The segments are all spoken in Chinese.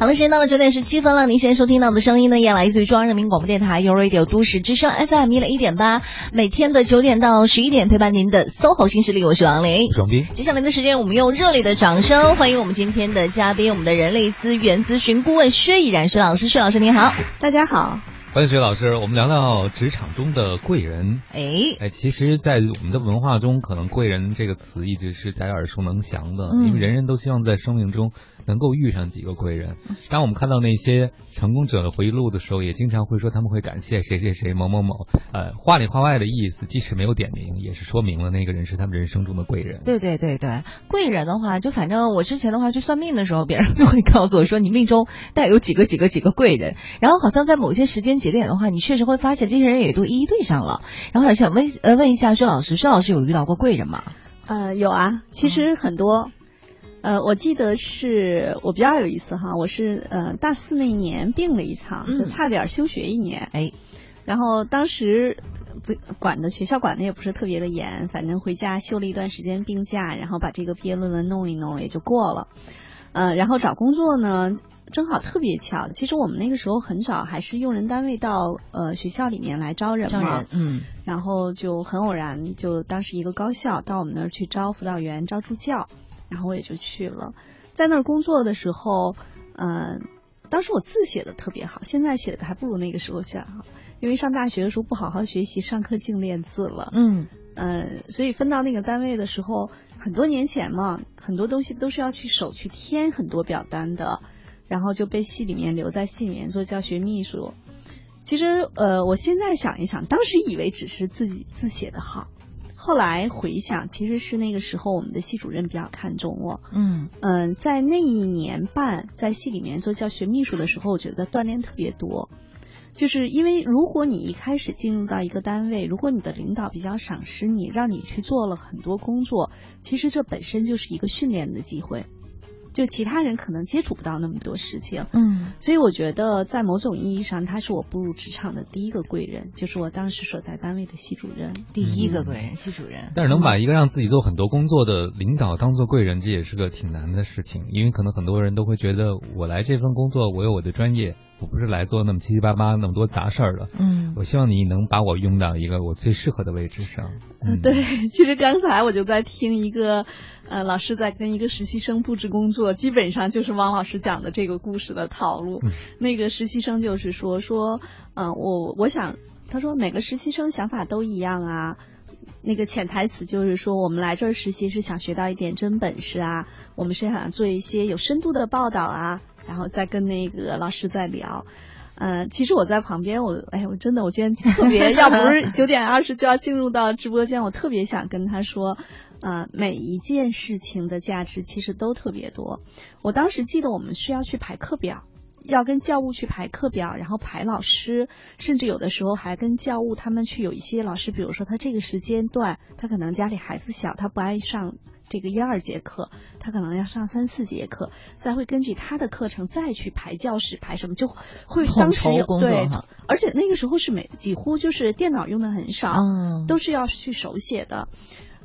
好了，时间到了九点十七分了。您现在收听到的声音呢，也来自于中央人民广播电台 u Radio 都市之声 FM 一零一点八，每天的九点到十一点陪伴您的 SOHO 新势力，我是王琳。接下来的时间，我们用热烈的掌声欢迎我们今天的嘉宾，我们的人力资源咨询顾问薛毅然薛老师。薛老师您好，大家好。欢迎薛老师，我们聊聊职场中的贵人。哎哎，其实，在我们的文化中，可能“贵人”这个词一直是大家耳熟能详的，因为人人都希望在生命中能够遇上几个贵人。当我们看到那些成功者的回忆录的时候，也经常会说他们会感谢谁谁谁某某某。呃，话里话外的意思，即使没有点名，也是说明了那个人是他们人生中的贵人。对对对对，贵人的话，就反正我之前的话去算命的时候，别人都会告诉我说，你命中带有几个几个几个贵人，然后好像在某些时间节点的话，你确实会发现这些人也都一一对上了。然后想问呃问一下薛老师，薛老师有遇到过贵人吗？呃，有啊，其实很多。呃，我记得是我比较有意思哈，我是呃大四那一年病了一场，就差点休学一年。哎，然后当时不管的学校管的也不是特别的严，反正回家休了一段时间病假，然后把这个毕业论文弄一弄也就过了。呃，然后找工作呢，正好特别巧。其实我们那个时候很早还是用人单位到呃学校里面来招人嘛，嗯，然后就很偶然，就当时一个高校到我们那儿去招辅导员、招助教，然后我也就去了。在那儿工作的时候，嗯，当时我字写的特别好，现在写的还不如那个时候写好，因为上大学的时候不好好学习，上课净练字了，嗯。嗯，所以分到那个单位的时候，很多年前嘛，很多东西都是要去手去填很多表单的，然后就被系里面留在系里面做教学秘书。其实，呃，我现在想一想，当时以为只是自己字写的好，后来回想，其实是那个时候我们的系主任比较看重我。嗯嗯，在那一年半在系里面做教学秘书的时候，我觉得锻炼特别多。就是因为如果你一开始进入到一个单位，如果你的领导比较赏识你，让你去做了很多工作，其实这本身就是一个训练的机会，就其他人可能接触不到那么多事情。嗯，所以我觉得在某种意义上，他是我步入职场的第一个贵人，就是我当时所在单位的系主任。第一个贵人，系主任。但是能把一个让自己做很多工作的领导当做贵人，这也是个挺难的事情，因为可能很多人都会觉得，我来这份工作，我有我的专业。我不是来做那么七七八八那么多杂事儿的，嗯，我希望你能把我用到一个我最适合的位置上。嗯，对，其实刚才我就在听一个，呃，老师在跟一个实习生布置工作，基本上就是汪老师讲的这个故事的套路。那个实习生就是说说，嗯，我我想，他说每个实习生想法都一样啊。那个潜台词就是说，我们来这儿实习是想学到一点真本事啊，我们是想做一些有深度的报道啊。然后再跟那个老师再聊，嗯，其实我在旁边，我哎，我真的，我今天特别，要不是 九点二十就要进入到直播间，我特别想跟他说，呃，每一件事情的价值其实都特别多。我当时记得我们是要去排课表，要跟教务去排课表，然后排老师，甚至有的时候还跟教务他们去有一些老师，比如说他这个时间段，他可能家里孩子小，他不爱上。这个一二节课，他可能要上三四节课，再会根据他的课程再去排教室排什么，就会当时有对，而且那个时候是每几乎就是电脑用的很少，都是要去手写的。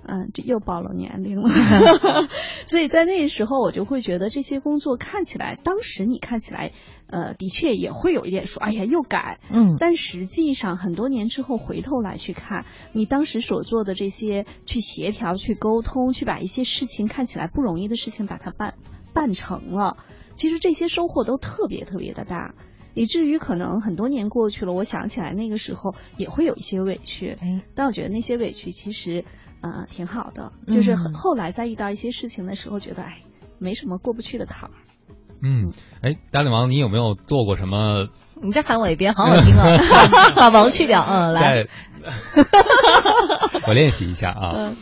嗯，这又暴露年龄了。所以在那时候，我就会觉得这些工作看起来，当时你看起来，呃，的确也会有一点说，哎呀，又改。嗯。但实际上，很多年之后回头来去看，你当时所做的这些去协调、去沟通、去把一些事情看起来不容易的事情把它办办成了，其实这些收获都特别特别的大，以至于可能很多年过去了，我想起来那个时候也会有一些委屈。嗯。但我觉得那些委屈其实。嗯，挺好的，就是后来在遇到一些事情的时候，觉得哎，没什么过不去的坎儿。嗯，哎，大脸王，你有没有做过什么？你再喊我一遍，好好听啊！把王去掉，嗯，来。我练习一下啊。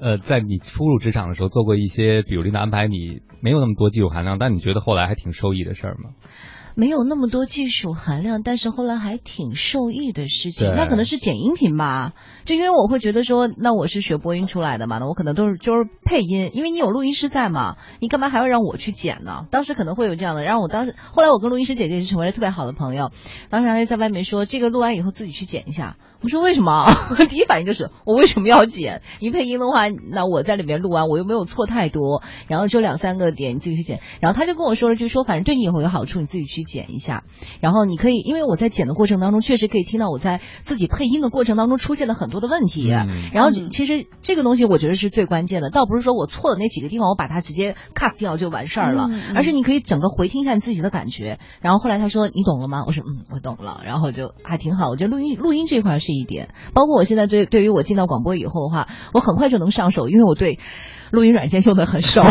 呃，在你初入职场的时候，做过一些，比如领导安排你没有那么多技术含量，但你觉得后来还挺受益的事儿吗？没有那么多技术含量，但是后来还挺受益的事情，那可能是剪音频吧。就因为我会觉得说，那我是学播音出来的嘛，那我可能都是就是配音，因为你有录音师在嘛，你干嘛还要让我去剪呢？当时可能会有这样的，然后我当时后来我跟录音师姐姐也是成为了特别好的朋友，当时还在外面说这个录完以后自己去剪一下。我说为什么？第一反应就是我为什么要剪？一配音的话，那我在里面录完，我又没有错太多，然后就两三个点，你自己去剪。然后他就跟我说了句说，反正对你以后有好处，你自己去剪一下。然后你可以，因为我在剪的过程当中，确实可以听到我在自己配音的过程当中出现了很多的问题。嗯然后嗯其实这个东西我觉得是最关键的，倒不是说我错的那几个地方我把它直接 cut 掉就完事儿了，而是你可以整个回听一下你自己的感觉。然后后来他说你懂了吗？我说嗯，我懂了。然后就还挺好，我觉得录音录音这块是一点，包括我现在对对于我进到广播以后的话，我很快就能上手，因为我对录音软件用的很熟。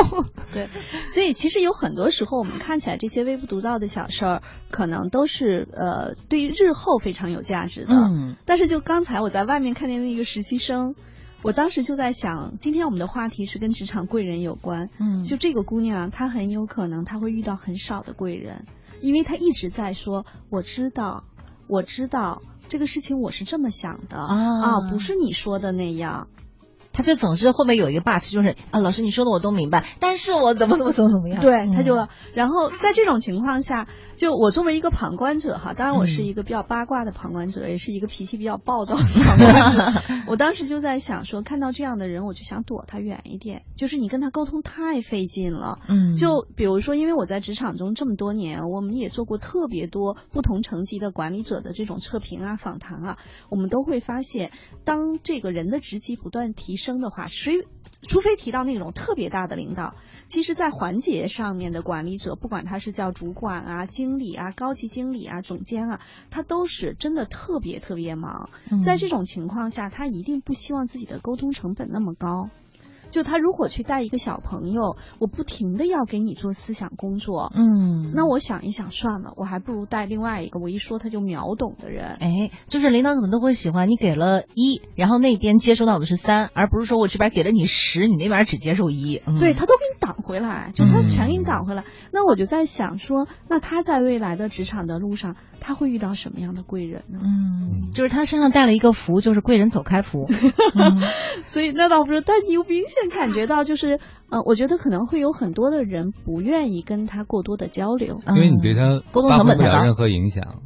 对，所以其实有很多时候，我们看起来这些微不足道的小事儿，可能都是呃对于日后非常有价值的。嗯但是就刚才我在外面看见那个实习生，我当时就在想，今天我们的话题是跟职场贵人有关。嗯就这个姑娘，她很有可能她会遇到很少的贵人，因为她一直在说我知道，我知道这个事情我是这么想的啊不是你说的那样。他就总是后面有一个 but，就是啊，老师你说的我都明白，但是我怎么怎么怎么怎么样？对，他嗯就，然后在这种情况下，就我作为一个旁观者哈，当然我是一个比较八卦的旁观者，也是一个脾气比较暴躁的旁观者。我当时就在想说，看到这样的人，我就想躲他远一点，就是你跟他沟通太费劲了。嗯，就比如说，因为我在职场中这么多年，我们也做过特别多不同层级的管理者的这种测评啊、访谈啊，我们都会发现，当这个人的职级不断提升的话，谁除非提到那种特别大的领导，其实在环节上面的管理者，不管他是叫主管啊、经理啊、高级经理啊、总监啊，他都是真的特别特别忙。嗯在这种情况下，他一定不希望自己的沟通成本那么高。就他如果去带一个小朋友，我不停的要给你做思想工作，嗯，那我想一想，算了，我还不如带另外一个我一说他就秒懂的人。哎，就是领导可能都会喜欢你给了一，然后那边接收到的是三，而不是说我这边给了你十，你那边只接受一。嗯、对他都给你挡回来，就他嗯全给你挡回来。那我就在想说，那他在未来的职场的路上，他会遇到什么样的贵人呢？嗯，就是他身上带了一个福，就是贵人走开符。嗯 所以那倒不是，但你又明显感觉到，就是呃，我觉得可能会有很多的人不愿意跟他过多的交流。因为你对他嗯。沟通成本太高。挥不了任何影响，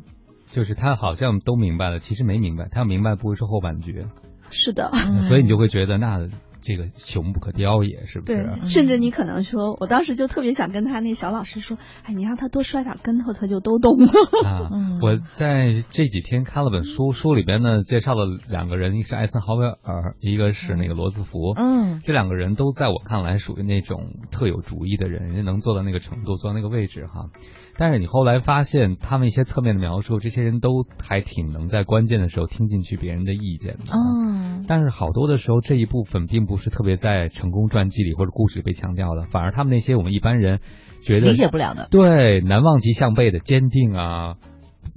就是他好像都明白了，其实没明白，他要明白不会是后半句，是的，嗯所以你就会觉得那这个雄不可雕也，是不对是？，甚至你可能说，我当时就特别想跟他那小老师说，哎，你让他多摔点跟头，他就都懂了。啊 嗯，我在这几天看了本书，书里边呢介绍了两个人，一个是艾森豪威尔，一个是那个罗斯福。嗯这两个人都在我看来属于那种特有主意的人，人家能做到那个程度，做到那个位置哈。但是你后来发现，他们一些侧面的描述，这些人都还挺能在关键的时候听进去别人的意见的。嗯，但是好多的时候，这一部分并不是特别在成功传记里或者故事里被强调的，反而他们那些我们一般人觉得理解不了的。对难忘及项背的坚定啊、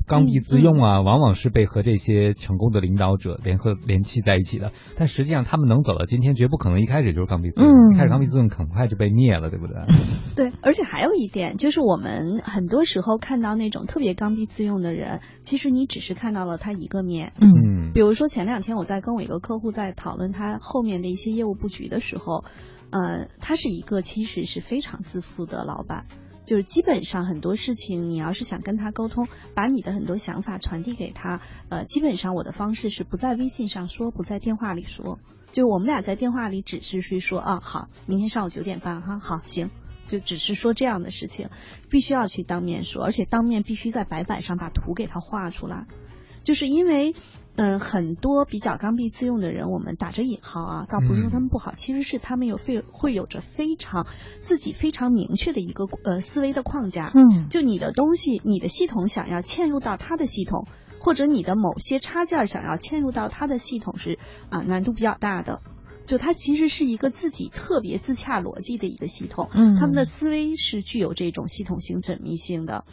刚愎自用啊，往往是被和这些成功的领导者联合联系在一起的。但实际上，他们能走到今天，绝不可能一开始就是刚愎自用，嗯一开始刚愎自用很快就被灭了，对不对？对，而且还有一点，就是我们很多时候看到那种特别刚愎自用的人，其实你只是看到了他一个面。嗯嗯比如说前两天我在跟我一个客户在讨论他后面的一些业务布局的时候，呃，他是一个其实是非常自负的老板。就是基本上很多事情，你要是想跟他沟通，把你的很多想法传递给他，呃，基本上我的方式是不在微信上说，不在电话里说。就我们俩在电话里只是去说啊，好，明天上午九点半哈，好，行，就只是说这样的事情，必须要去当面说，而且当面必须在白板上把图给他画出来，就是因为。嗯，很多比较刚愎自用的人，我们打着引号啊，倒不是说他们不好，其实是他们有非会有着非常自己非常明确的一个呃思维的框架。嗯就你的东西，你的系统想要嵌入到他的系统，或者你的某些插件想要嵌入到他的系统是啊难度比较大的。就它其实是一个自己特别自洽逻辑的一个系统，嗯他们的思维是具有这种系统性缜密性的。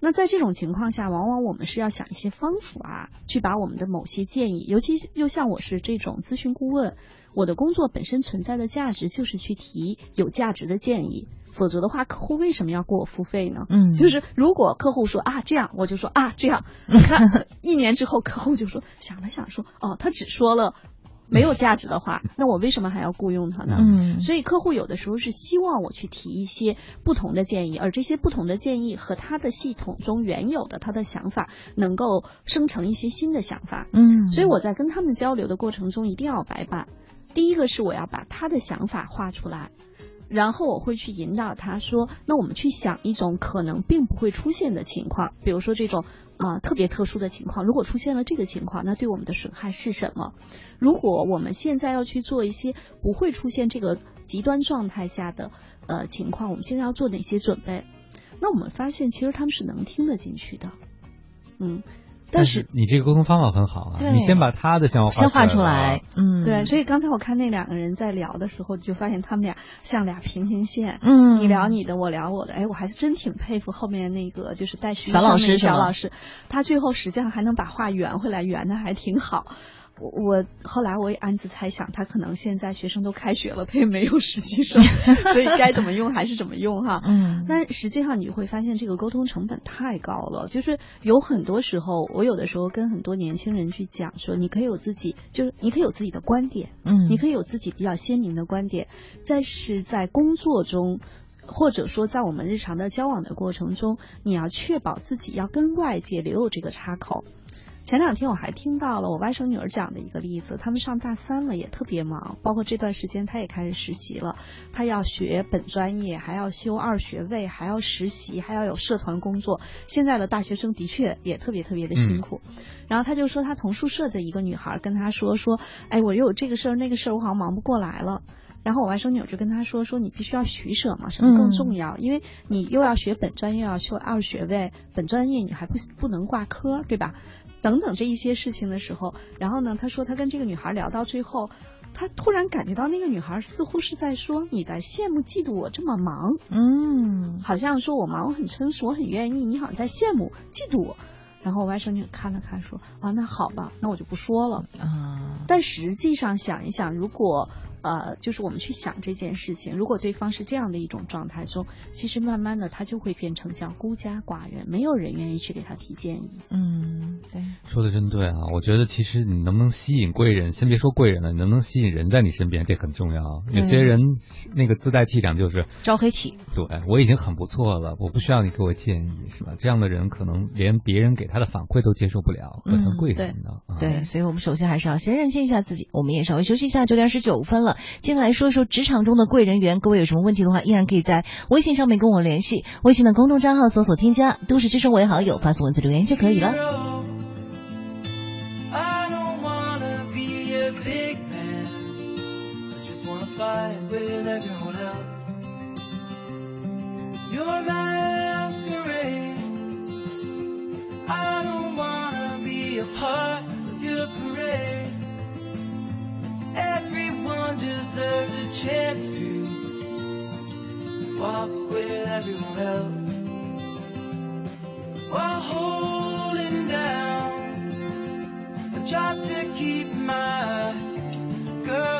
那在这种情况下，往往我们是要想一些方法啊，去把我们的某些建议，尤其又像我是这种咨询顾问，我的工作本身存在的价值就是去提有价值的建议，否则的话，客户为什么要给我付费呢？嗯，就是如果客户说啊这样，我就说啊这样。你看一年之后，客户就说想了想说哦，他只说了。没有价值的话，那我为什么还要雇佣他呢？嗯，所以客户有的时候是希望我去提一些不同的建议，而这些不同的建议和他的系统中原有的他的想法能够生成一些新的想法。嗯，所以我在跟他们交流的过程中一定要白板。第一个是我要把他的想法画出来。然后我会去引导他说：“那我们去想一种可能并不会出现的情况，比如说这种啊特别特殊的情况，如果出现了这个情况，那对我们的损害是什么？如果我们现在要去做一些不会出现这个极端状态下的呃情况，我们现在要做哪些准备？那我们发现其实他们是能听得进去的，嗯。”但是你这个沟通方法很好啊！你先把他的想法先画出来，嗯，对。所以刚才我看那两个人在聊的时候，就发现他们俩像俩平行线，嗯，你聊你的，我聊我的。哎，我还是真挺佩服后面那个就是带实习小老师，小老师，他最后实际上还能把话圆回来，圆的还挺好。我我后来我也暗自猜想，他可能现在学生都开学了，他也没有实习生，所以该怎么用还是怎么用哈。嗯。但实际上你会发现这个沟通成本太高了，就是有很多时候，我有的时候跟很多年轻人去讲说，你可以有自己，就是你可以有自己的观点，嗯，你可以有自己比较鲜明的观点，但是在工作中，或者说在我们日常的交往的过程中，你要确保自己要跟外界留有这个插口。前两天我还听到了我外甥女儿讲的一个例子，他们上大三了也特别忙，包括这段时间她也开始实习了，她要学本专业，还要修二学位，还要实习，还要有社团工作。现在的大学生的确也特别特别的辛苦。然后他就说他同宿舍的一个女孩跟他说说，哎，我又有这个事儿那个事儿，我好像忙不过来了。然后我外甥女儿就跟他说说你必须要取舍嘛，什么更重要？因为你又要学本专业，又要修二学位，本专业你还不不能挂科，对吧？等等这一些事情的时候，然后呢，他说他跟这个女孩聊到最后，他突然感觉到那个女孩似乎是在说你在羡慕嫉妒我这么忙，嗯，好像说我忙我很成熟我很愿意，你好像在羡慕嫉妒我。然后我外甥女看了看说啊那好吧，那我就不说了啊。但实际上想一想，如果。呃，就是我们去想这件事情，如果对方是这样的一种状态中，其实慢慢的他就会变成像孤家寡人，没有人愿意去给他提建议。嗯，对，说的真对啊！我觉得其实你能不能吸引贵人，先别说贵人了，你能不能吸引人在你身边，这很重要。有些人那个自带气场就是招黑体，对我已经很不错了，我不需要你给我建议，是吧？这样的人可能连别人给他的反馈都接受不了，很贵人的。对，所以我们首先还是要先认清一下自己。我们也稍微休息一下，九点十九分了。接下来说说职场中的贵人缘，各位有什么问题的话，依然可以在微信上面跟我联系。微信的公众账号搜索添加“都市之声”为好友，发送文字留言就可以了。Everyone deserves a chance to walk with everyone else while holding down a job to keep my girl.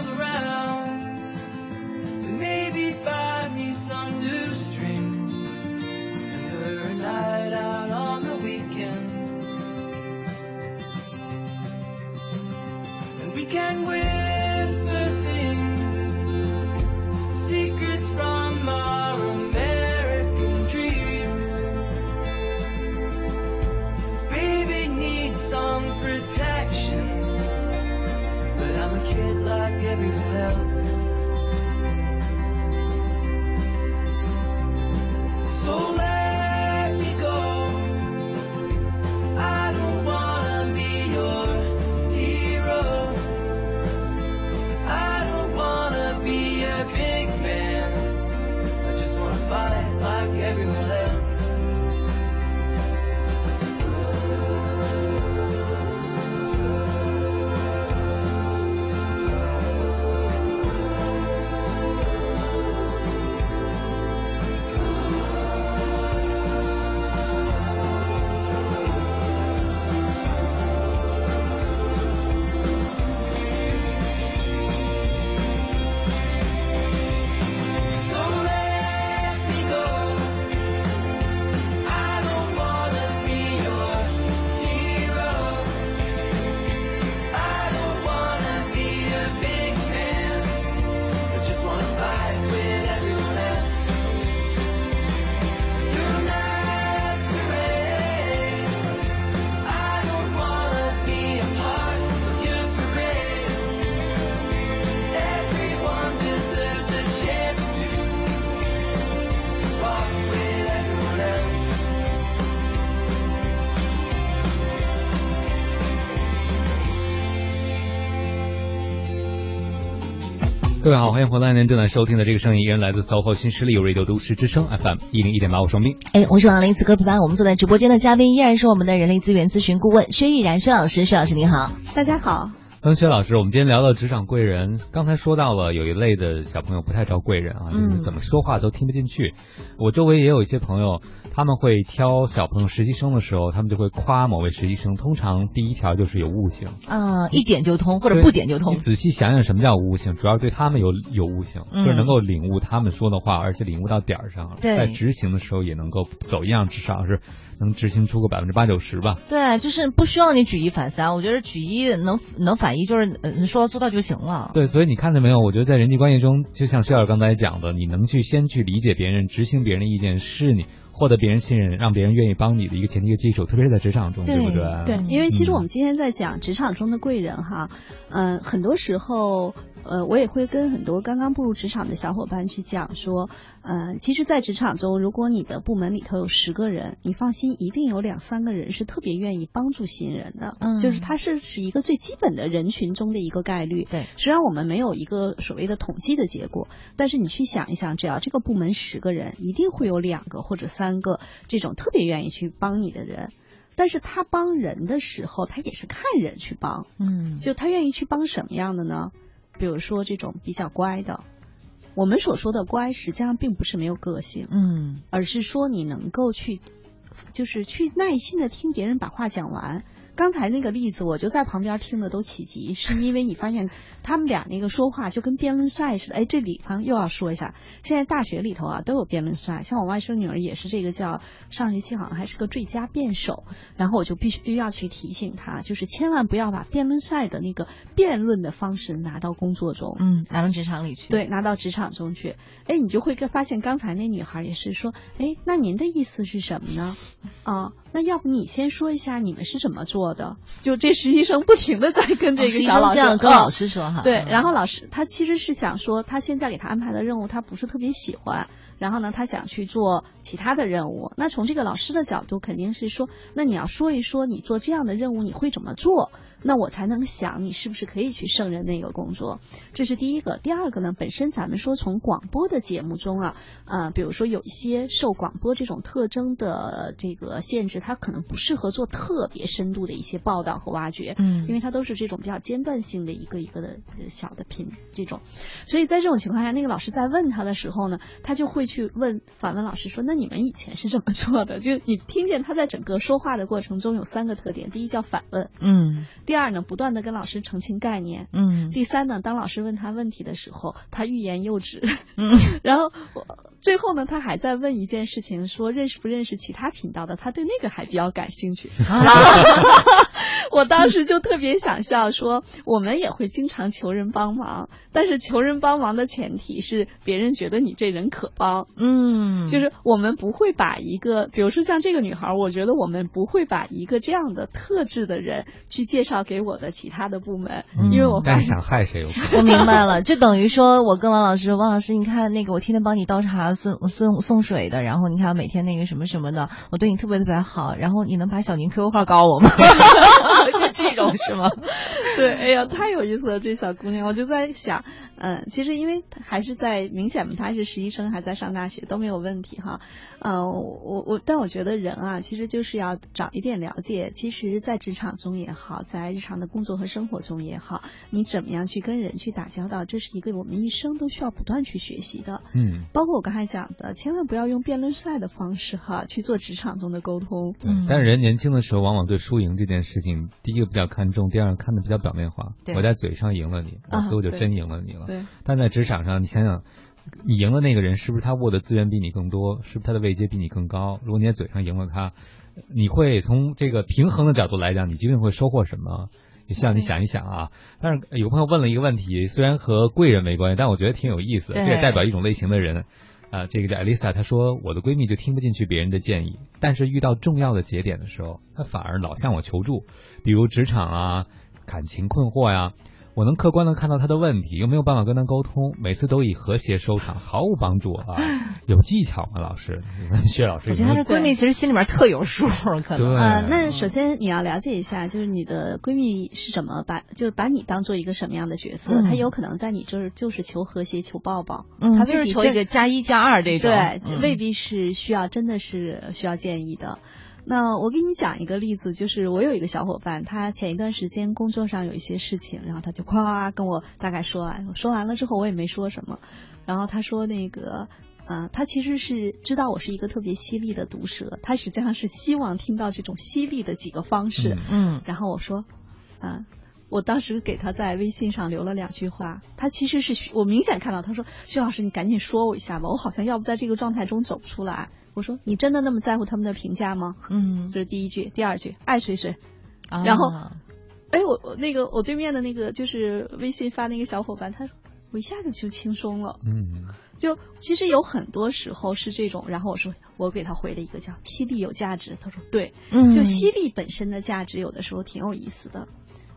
各位好，欢迎回来，您正在收听的这个声音依然来自 SOHO 新势力 Radio 都市之声 FM 一零一点八，我双斌。哎，我是王林，此刻陪伴我们坐在直播间的嘉宾依然是我们的人力资源咨询顾问薛毅然薛老师，薛老师您好。大家好。曾薛老师，我们今天聊到职场贵人，刚才说到了有一类的小朋友不太招贵人啊，就是怎么说话都听不进去。我周围也有一些朋友，他们会挑小朋友实习生的时候，他们就会夸某位实习生，通常第一条就是有悟性。啊，一点就通或者不点就通。你仔细想想什么叫悟性，主要对他们有有悟性，就是能够领悟他们说的话，而且领悟到点儿上，在执行的时候也能够走一样，至少是。能执行出个百分之八九十吧？对，就是不需要你举一反三，我觉得举一能能反一，就是嗯说做到就行了。对，所以你看到没有？我觉得在人际关系中，就像薛老师刚才讲的，你能去先去理解别人，执行别人的意见，是你。获得别人信任，让别人愿意帮你的一个前提、一个基础，特别是在职场中，对不对？对，因为其实我们今天在讲职场中的贵人哈，嗯，很多时候，呃，我也会跟很多刚刚步入职场的小伙伴去讲说，嗯，其实，在职场中，如果你的部门里头有十个人，你放心，一定有两三个人是特别愿意帮助新人的，嗯，就是他是是一个最基本的人群中的一个概率。对，虽然我们没有一个所谓的统计的结果，但是你去想一想，只要这个部门十个人，一定会有两个或者三。三个这种特别愿意去帮你的人，但是他帮人的时候，他也是看人去帮，嗯，就他愿意去帮什么样的呢？比如说这种比较乖的，我们所说的乖，实际上并不是没有个性，嗯，而是说你能够去，就是去耐心的听别人把话讲完。刚才那个例子，我就在旁边听的都起急，是因为你发现他们俩那个说话就跟辩论赛似的。哎，这里方又要说一下，现在大学里头啊都有辩论赛，像我外甥女儿也是这个叫上学期好像还是个最佳辩手，然后我就必须要去提醒她，就是千万不要把辩论赛的那个辩论的方式拿到工作中，嗯，拿到职场里去，对，拿到职场中去。哎，你就会发现刚才那女孩也是说，哎，那您的意思是什么呢？啊。那要不你先说一下你们是怎么做的？就这实习生不停的在跟这个小老师跟老师说哈，对，然后老师他其实是想说，他现在给他安排的任务他不是特别喜欢，然后呢他想去做其他的任务。那从这个老师的角度肯定是说，那你要说一说你做这样的任务你会怎么做，那我才能想你是不是可以去胜任那个工作。这是第一个。第二个呢，本身咱们说从广播的节目中啊，呃，比如说有一些受广播这种特征的这个限制。它可能不适合做特别深度的一些报道和挖掘，嗯，因为它都是这种比较间断性的一个一个的小的频这种，所以在这种情况下，那个老师在问他的时候呢，他就会去问反问老师说：“那你们以前是怎么做的？” 就你听见他在整个说话的过程中有三个特点：第一叫反问，嗯；第二呢，不断的跟老师澄清概念，嗯；第三呢，当老师问他问题的时候，他欲言又止，嗯。然后最后呢，他还在问一件事情，说认识不认识其他频道的？他对那个。还比较感兴趣，我当时就特别想笑，说我们也会经常求人帮忙，但是求人帮忙的前提是别人觉得你这人可帮，嗯，就是我们不会把一个，比如说像这个女孩，我觉得我们不会把一个这样的特质的人去介绍给我的其他的部门，因为我但是想害谁？我 明白了，就等于说我跟王老师，王老师，你看那个我天天帮你倒茶送送送水的，然后你看每天那个什么什么的，我对你特别特别好。然后你能把小宁 QQ 号告我吗？是这种是吗？对，哎呀，太有意思了，这小姑娘，我就在想，嗯，其实因为还是在明显嘛，她是实习生，还在上大学，都没有问题哈。嗯，我我，但我觉得人啊，其实就是要找一点了解。其实，在职场中也好，在日常的工作和生活中也好，你怎么样去跟人去打交道，这是一个我们一生都需要不断去学习的。嗯，包括我刚才讲的，千万不要用辩论赛的方式哈去做职场中的沟通。对，但是人年轻的时候，往往对输赢这件事情，第一个比较看重，第二个看的比较表面化。我在嘴上赢了你，所以我就真赢了你了。对，但在职场上，你想想。你赢了那个人，是不是他握的资源比你更多？是不是他的位阶比你更高？如果你在嘴上赢了他，你会从这个平衡的角度来讲，你究竟会收获什么？像你想一想啊。但是有朋友问了一个问题，虽然和贵人没关系，但我觉得挺有意思。这也代表一种类型的人啊。这个叫艾丽莎，她说我的闺蜜就听不进去别人的建议，但是遇到重要的节点的时候，她反而老向我求助，比如职场啊、感情困惑呀。我能客观的看到她的问题，又没有办法跟她沟通，每次都以和谐收场，毫无帮助啊！有技巧吗，老师？你 们薛老师我觉得她有没有？这闺蜜其实心里面特有数，可能。对呃，那首先你要了解一下，就是你的闺蜜是怎么把，就是把你当做一个什么样的角色？嗯她有可能在你这儿就是求和谐、求抱抱，嗯，她就是求一个加一加二这种，对，嗯未必是需要，真的是需要建议的。那我给你讲一个例子，就是我有一个小伙伴，他前一段时间工作上有一些事情，然后他就夸夸跟我大概说完，说完了之后我也没说什么，然后他说那个。呃，他其实是知道我是一个特别犀利的毒舌，他实际上是希望听到这种犀利的几个方式。嗯嗯然后我说，嗯、我当时给他在微信上留了两句话，他其实是我明显看到，他说薛老师你赶紧说我一下吧，我好像要不在这个状态中走不出来。我说你真的那么在乎他们的评价吗？嗯，这是第一句，第二句爱谁谁。啊然后哎，我我那个我对面的那个就是微信发那个小伙伴，他说我一下子就轻松了。嗯就其实有很多时候是这种，然后我说我给他回了一个叫犀利有价值，他说对，嗯就犀利本身的价值有的时候挺有意思的。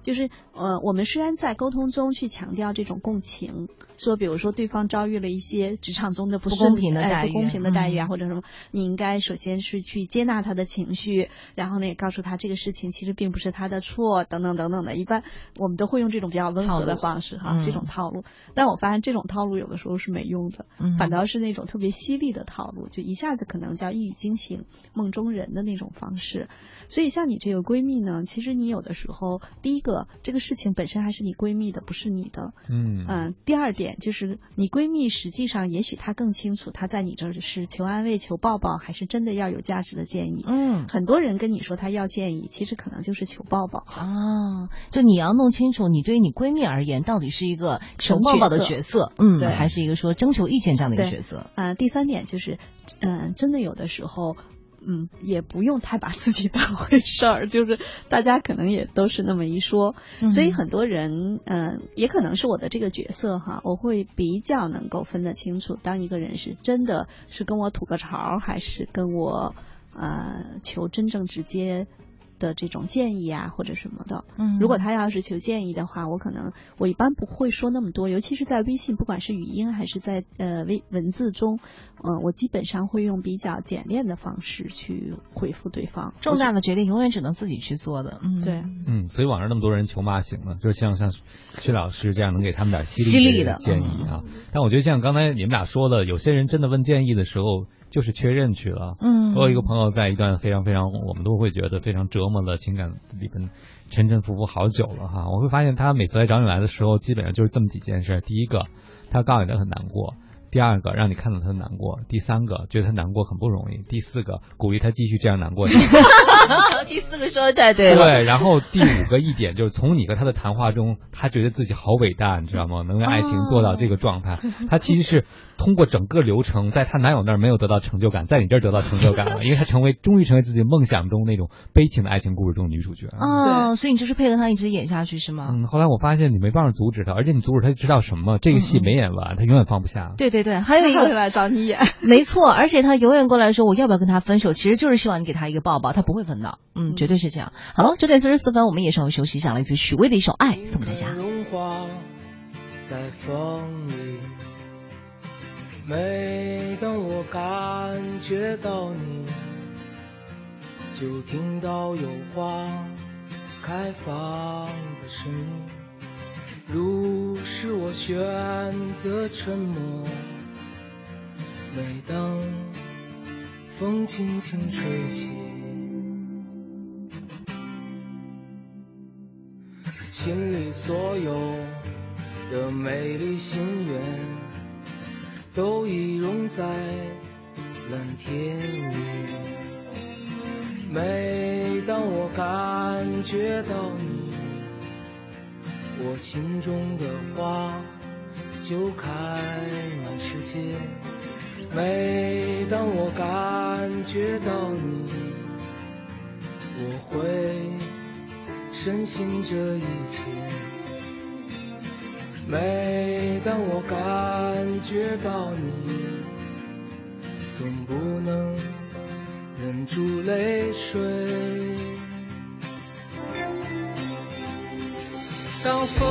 就是呃，我们虽然在沟通中去强调这种共情，说比如说对方遭遇了一些职场中的不不公平的哎待遇不公平的待遇啊，嗯或者什么，你应该首先是去接纳他的情绪，然后呢也告诉他这个事情其实并不是他的错，等等等等的。一般我们都会用这种比较温和的方式哈，嗯这种套路。但我发现这种套路有的时候是没用的，嗯反倒是那种特别犀利的套路，就一下子可能叫一语惊醒梦中人的那种方式。所以像你这个闺蜜呢，其实你有的时候，第一个这个事情本身还是你闺蜜的，不是你的。嗯嗯，第二点就是你闺蜜实际上也许她更清楚，她在你这儿是求安慰、求抱抱，还是真的要有价值的建议。嗯很多人跟你说她要建议，其实可能就是求抱抱。啊，就你要弄清楚，你对于你闺蜜而言，到底是一个求抱抱的角色嗯，对还是一个说征求意见这样的一个角色？呃，第三点就是，嗯、真的有的时候，嗯，也不用太把自己当回事儿，就是大家可能也都是那么一说，所以嗯很多人，嗯、也可能是我的这个角色哈，我会比较能够分得清楚，当一个人是真的是跟我吐个槽，还是跟我呃求真正直接。的这种建议啊，或者什么的，嗯。如果他要是求建议的话，我可能我一般不会说那么多，尤其是在微信，不管是语音还是在呃微文字中，呃，我基本上会用比较简练的方式去回复对方。重大的决定永远只能自己去做的，嗯，对。嗯，所以网上那么多人求骂醒了，就像像薛老师这样能给他们点犀犀利的建议啊。但我觉得像刚才你们俩说的，有些人真的问建议的时候就是确认去了。嗯，我有一个朋友在一段非常非常我们都会觉得非常折磨的情感里边沉沉浮浮好久了哈。我会发现他每次来找你来的时候，基本上就是这么几件事：第一个，他告诉你他很难过；第二个，让你看到他的难过；第三个，觉得他难过很不容易；第四个，鼓励他继续这样难过。第四个说的太对了，对，然后第五个一点就是从你和他的谈话中，他觉得自己好伟大，你知道吗？能为爱情做到这个状态，他其实是通过整个流程，在她男友那儿没有得到成就感，在你这儿得到成就感了，因为她成为终于成为自己梦想中那种悲情的爱情故事中女主角。哦，所以你就是配合他一直演下去是吗？嗯，后来我发现你没办法阻止他，而且你阻止他知道什么，这个戏没演完，他永远放不下。对对对对，还有一个他 会来找你演。没错，而且他永远过来说我要不要跟他分手，其实就是希望你给他一个抱抱，他不会分的，嗯，绝对是这样。好了，九点四十四分，我们也稍微休息一下，来自许巍的一首《爱》送给大家。融化在风里。每当我感觉到你，就听到有花开放的声音。如是我选择沉默，每当风轻轻吹起。心里所有的美丽心愿，都已融在蓝天里。每当我感觉到你，我心中的花就开满世界。每当我感觉到你，我会深信这一切。每当我感觉到你，总不能忍住泪水。当风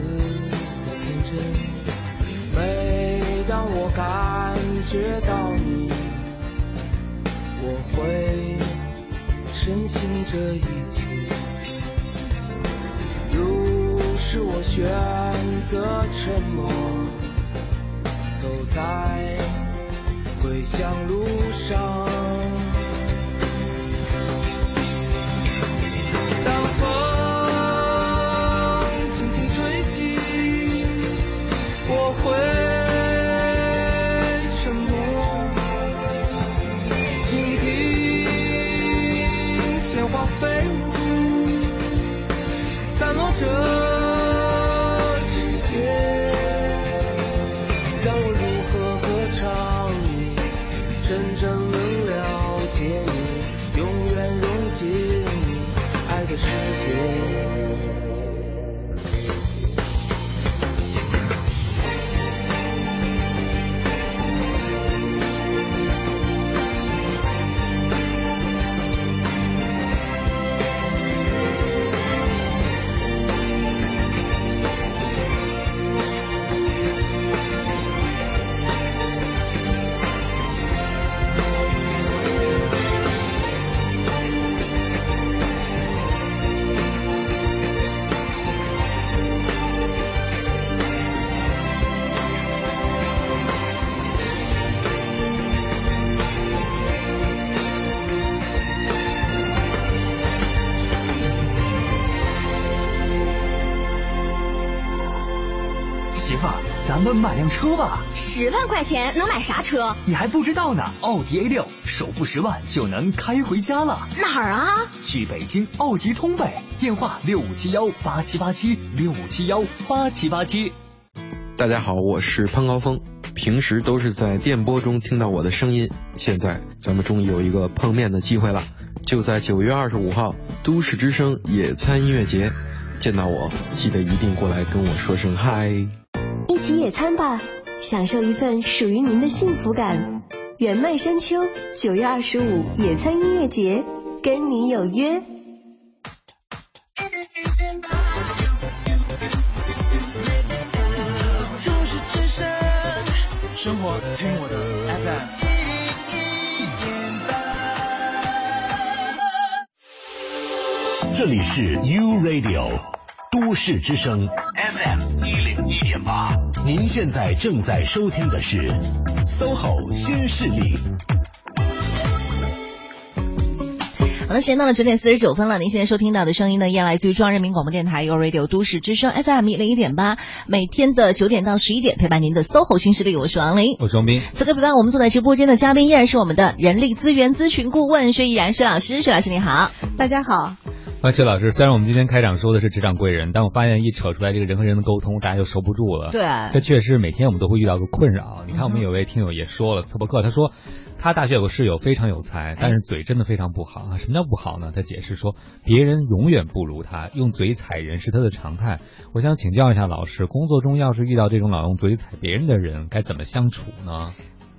的天真。每当我感觉到你，我会深信这一切。如是我选择沉默，走在归乡路上。买辆车吧。十万块钱能买啥车？你还不知道呢，奥迪 A 六首付十万就能开回家了。哪儿啊？去北京奥迪通北，电话六五七幺八七八七六五七幺八七八七。大家好，我是潘高峰。平时都是在电波中听到我的声音，现在咱们终于有一个碰面的机会了，就在九月二十五号都市之声野餐音乐节，见到我记得一定过来跟我说声嗨。一起野餐吧，享受一份属于您的幸福感。原麦山丘九月二十五野餐音乐节，跟你有约。生活听我的 FM。这里是 U Radio 都市之声 FM 一点八，您现在正在收听的是 SOHO 新势力。好了，时间到了九点四十九分了。您现在收听到的声音呢，依然来自于中央人民广播电台 u Radio 都市之声 FM 一零一点八，每天的九点到十一点陪伴您的 SOHO 新势力，我是王琳。我是王斌。此刻陪伴我们坐在直播间的嘉宾依然是我们的人力资源咨询顾问薛毅然薛老师，薛老师你好。大家好。啊，薛老师，虽然我们今天开场说的是职场贵人，但我发现一扯出来这个人和人的沟通，大家就收不住了。对，这确实每天我们都会遇到个困扰。你看，我们有位听友也说了，测博客他说，他大学有个室友非常有才，但是嘴真的非常不好啊。什么叫不好呢？他解释说，别人永远不如他，用嘴踩人是他的常态。我想请教一下老师，工作中要是遇到这种老用嘴踩别人的人，该怎么相处呢？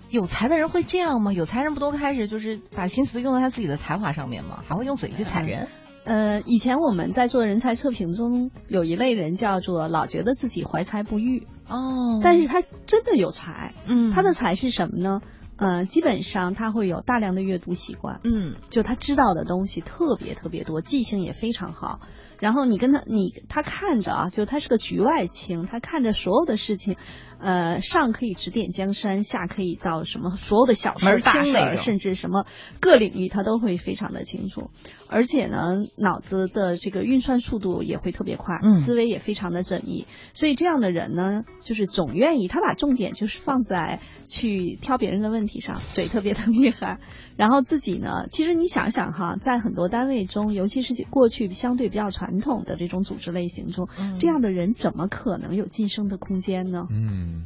有才的人会这样吗？有才人不都开始就是把心思用在他自己的才华上面吗？还会用嘴去踩人？呃，以前我们在做人才测评中，有一类人叫做老觉得自己怀才不遇。哦，但是他真的有才，嗯，他的才是什么呢？呃，基本上他会有大量的阅读习惯，嗯，就他知道的东西特别特别多，记性也非常好。然后你跟他，你他看着啊，就他是个局外情，他看着所有的事情，呃，上可以指点江山，下可以到什么所有的小事大事，甚至什么各领域他都会非常的清楚。而且呢，脑子的这个运算速度也会特别快，嗯、思维也非常的缜密。所以这样的人呢，就是总愿意他把重点就是放在去挑别人的问题上，嘴特别的厉害。然后自己呢，其实你想想哈，在很多单位中，尤其是过去相对比较传统的这种组织类型中，嗯、这样的人怎么可能有晋升的空间呢？嗯，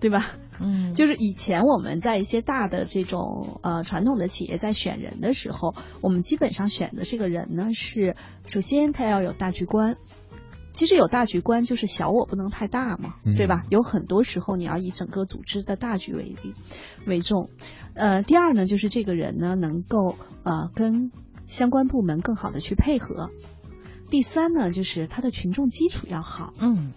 对吧？嗯，就是以前我们在一些大的这种呃传统的企业在选人的时候，我们基本上选的这个人呢是，首先他要有大局观。其实有大局观，就是小我不能太大嘛，嗯对吧？有很多时候你要以整个组织的大局为例为重。呃，第二呢，就是这个人呢能够呃跟相关部门更好的去配合。第三呢，就是他的群众基础要好。嗯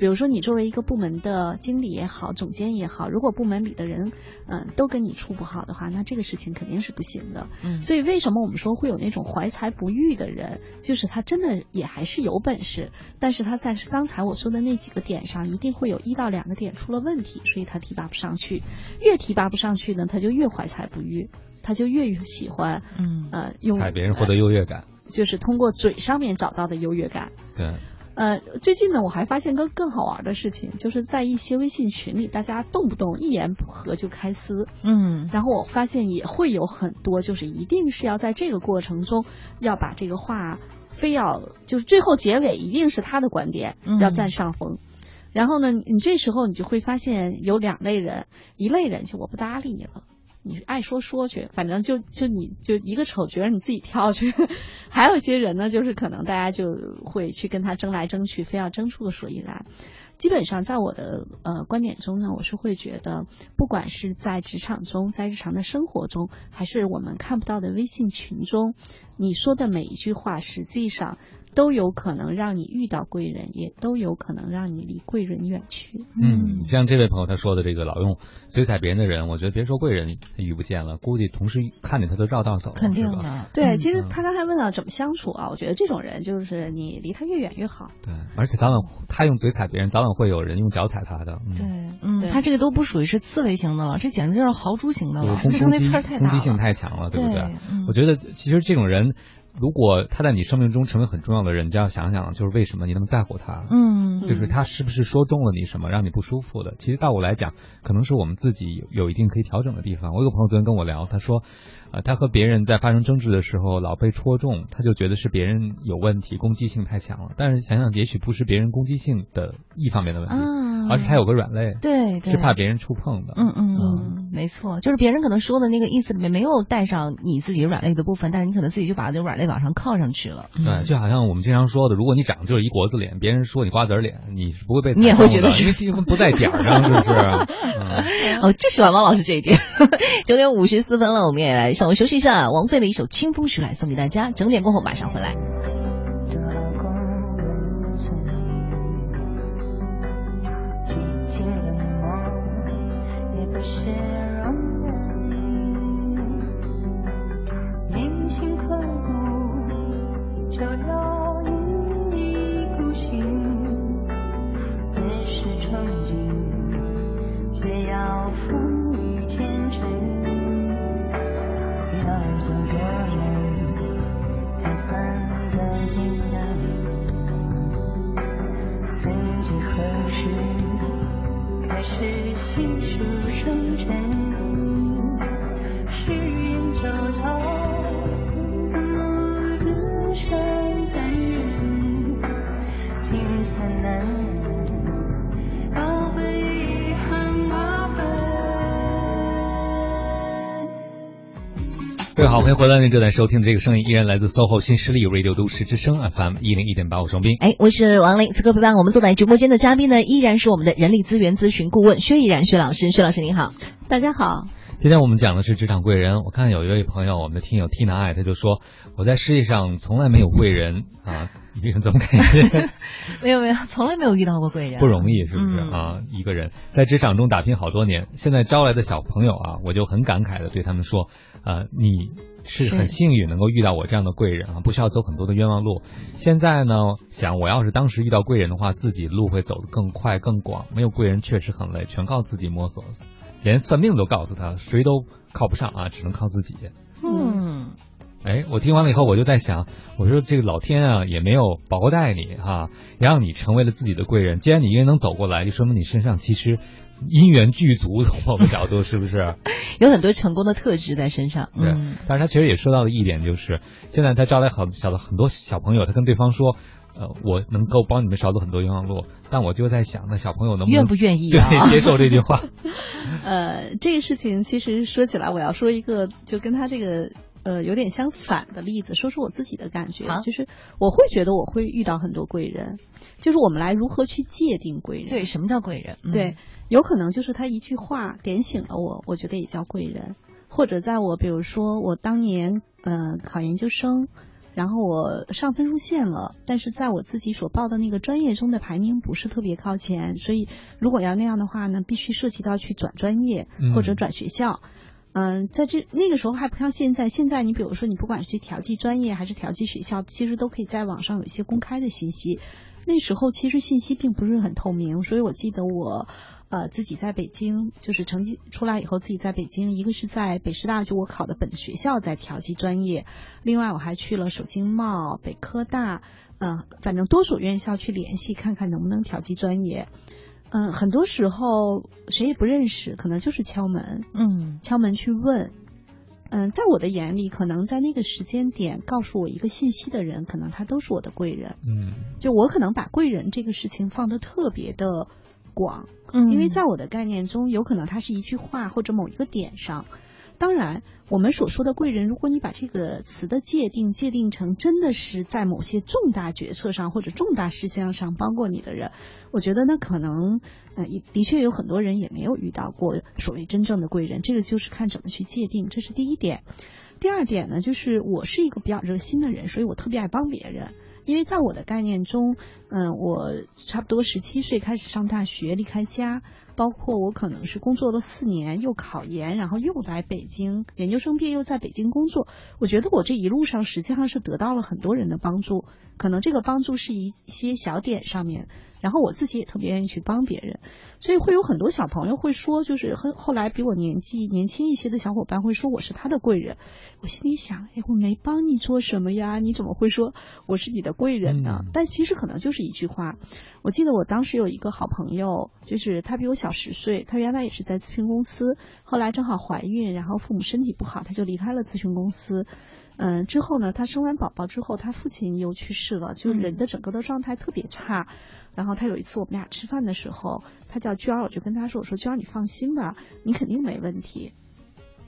比如说，你作为一个部门的经理也好，总监也好，如果部门里的人，嗯、都跟你处不好的话，那这个事情肯定是不行的。嗯所以，为什么我们说会有那种怀才不遇的人，就是他真的也还是有本事，但是他在刚才我说的那几个点上，一定会有一到两个点出了问题，所以他提拔不上去。越提拔不上去呢，他就越怀才不遇，他就越喜欢，嗯呃，用踩别人获得优越感。就是通过嘴上面找到的优越感。对，呃，最近呢，我还发现个更好玩的事情，就是在一些微信群里，大家动不动一言不合就开撕，嗯然后我发现也会有很多，就是一定是要在这个过程中要把这个话非要就是最后结尾一定是他的观点嗯要占上风。然后呢，你你这时候你就会发现有两类人，一类人就我不搭理你了。你爱说说去，反正就就你就一个丑角你自己挑去。还有一些人呢，就是可能大家就会去跟他争来争去，非要争出个所以然。基本上在我的呃观点中呢，我是会觉得，不管是在职场中，在日常的生活中，还是我们看不到的微信群中，你说的每一句话，实际上都有可能让你遇到贵人，也都有可能让你离贵人远去。嗯，像这位朋友他说的这个老用嘴踩别人的人，我觉得别说贵人他遇不见了，估计同事看见他都绕道走了，肯定的。对，嗯其实他刚才问到怎么相处啊，我觉得这种人就是你离他越远越好。对，而且早晚他用嘴踩别人，早晚会有人用脚踩他的。嗯、对，嗯，对他这个都不属于是刺猬型的了，这简直就是豪猪型的了，就是攻说那击刺儿太大攻击性。太强了，对不对？嗯我觉得其实这种人，如果他在你生命中成为很重要的人，你就要想想，就是为什么你那么在乎他。嗯就是他是不是说中了你什么，让你不舒服的？其实到我来讲，可能是我们自己有有一定可以调整的地方。我有个朋友昨天跟我聊，他说，呃，他和别人在发生争执的时候老被戳中，他就觉得是别人有问题，攻击性太强了。但是想想，也许不是别人攻击性的一方面的问题，啊，而是他有个软肋，对对是怕别人触碰的。嗯嗯嗯，没错，就是别人可能说的那个意思里面没有带上你自己软肋的部分，但是你可能自己就把这个软肋往上靠上去了。对，就好像我们经常说的，如果你长得就是一国字脸，别人说你瓜子脸，你是不会被你也会觉得因为地方不在点儿上，是不是？嗯哦，就喜欢王老师这一点。九点五十四分了，我们也来稍微休息一下。王菲的一首《清风徐来》送给大家，整点过后马上回来。都要一意孤行越是憧憬越要风雨兼程要走多欢迎回来，您正在收听的这个声音依然来自 SOHO 新势力 Radio 都市之声 FM 一零一点八，我双斌。哎，我是王琳，此刻陪伴我们坐在直播间的嘉宾呢，依然是我们的人力资源咨询顾问薛毅然薛老师。薛老师您好，大家好。今天我们讲的是职场贵人。我看有一位朋友，我们的听友 Tina 爱，他就说我在世界上从来没有贵人啊，你怎么感觉？没有没有，从来没有遇到过贵人，不容易，是不是、嗯啊？一个人在职场中打拼好多年，现在招来的小朋友啊，我就很感慨的对他们说，呃，你是很幸运能够遇到我这样的贵人啊，不需要走很多的冤枉路。现在呢，想我要是当时遇到贵人的话，自己路会走得更快更广。没有贵人确实很累，全靠自己摸索。连算命都告诉他，谁都靠不上啊，只能靠自己。嗯，哎，我听完了以后，我就在想，我说这个老天啊，也没有薄待你哈、让你成为了自己的贵人。既然你一个人能走过来，就说明你身上其实因缘具足。从我们角度，是不是？有很多成功的特质在身上。对嗯，但是他其实也说到了一点，就是现在他招来很小的很多小朋友，他跟对方说。呃，我能够帮你们少走很多冤枉路，但我就在想，那小朋友能不能愿不愿意啊对 接受这句话？呃，这个事情其实说起来，我要说一个就跟他这个呃有点相反的例子，说说我自己的感觉，就是我会觉得我会遇到很多贵人，就是我们来如何去界定贵人。对，什么叫贵人？嗯、对，有可能就是他一句话点醒了我，我觉得也叫贵人。或者在我比如说我当年呃考研究生。然后我上分数线了，但是在我自己所报的那个专业中的排名不是特别靠前，所以如果要那样的话呢，必须涉及到去转专业或者转学校。嗯，在这那个时候还不像现在，现在你比如说你不管是去调剂专业还是调剂学校，其实都可以在网上有一些公开的信息。那时候其实信息并不是很透明，所以我记得我。呃，自己在北京，就是成绩出来以后，自己在北京，一个是在北师大，就我考的本学校在调剂专业，另外我还去了首经贸、北科大，呃，反正多所院校去联系，看看能不能调剂专业。嗯，很多时候谁也不认识，可能就是敲门，嗯，敲门去问。嗯，在我的眼里，可能在那个时间点告诉我一个信息的人，可能他都是我的贵人。嗯，就我可能把贵人这个事情放得特别的广。嗯，因为在我的概念中，有可能它是一句话或者某一个点上。当然，我们所说的贵人，如果你把这个词的界定界定成真的是在某些重大决策上或者重大事项上帮过你的人，我觉得那可能，呃，的确有很多人也没有遇到过所谓真正的贵人。这个就是看怎么去界定，这是第一点。第二点呢，就是我是一个比较热心的人，所以我特别爱帮别人。因为在我的概念中，嗯，我差不多十七岁开始上大学，离开家，包括我可能是工作了四年，又考研，然后又来北京，研究生毕业又在北京工作。我觉得我这一路上实际上是得到了很多人的帮助，可能这个帮助是一些小点上面。然后我自己也特别愿意去帮别人，所以会有很多小朋友会说，就是后后来比我年纪年轻一些的小伙伴会说我是他的贵人。我心里想，哎，我没帮你做什么呀，你怎么会说我是你的贵人呢？但其实可能就是一句话。我记得我当时有一个好朋友，就是他比我小十岁，他原来也是在咨询公司，后来正好怀孕，然后父母身体不好，他就离开了咨询公司。嗯，之后呢，她生完宝宝之后，她父亲又去世了，就是人的整个的状态特别差。然后他有一次我们俩吃饭的时候，他叫娟儿，我就跟他说：“我说娟儿，你放心吧，你肯定没问题。”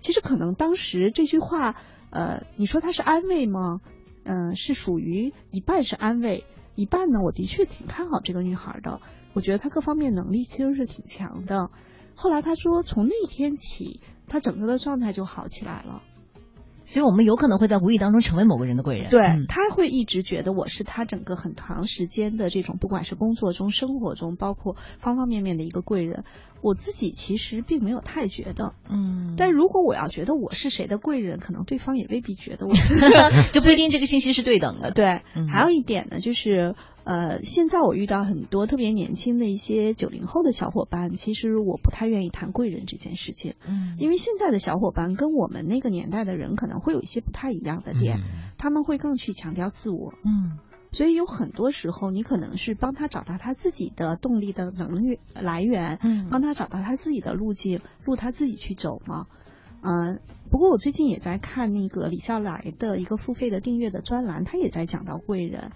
其实可能当时这句话，呃，你说他是安慰吗？嗯，是属于一半是安慰，一半呢，我的确挺看好这个女孩的。我觉得她各方面能力其实是挺强的。后来他说，从那天起，他整个的状态就好起来了。所以，我们有可能会在无意当中成为某个人的贵人。对，他会一直觉得我是他整个很长时间的这种，不管是工作中、生活中，包括方方面面的一个贵人。我自己其实并没有太觉得，嗯。但如果我要觉得我是谁的贵人，可能对方也未必觉得我，就不一定这个信息是对等的。对，还有一点呢，就是呃，现在我遇到很多特别年轻的一些九零后的小伙伴，其实我不太愿意谈贵人这件事情，嗯，因为现在的小伙伴跟我们那个年代的人可能会有一些不太一样的点，他们会更去强调自我，嗯。所以有很多时候，你可能是帮他找到他自己的动力的能力来源，嗯，帮他找到他自己的路径，路他自己去走嘛。嗯，不过我最近也在看那个李笑来的一个付费的订阅的专栏，他也在讲到贵人。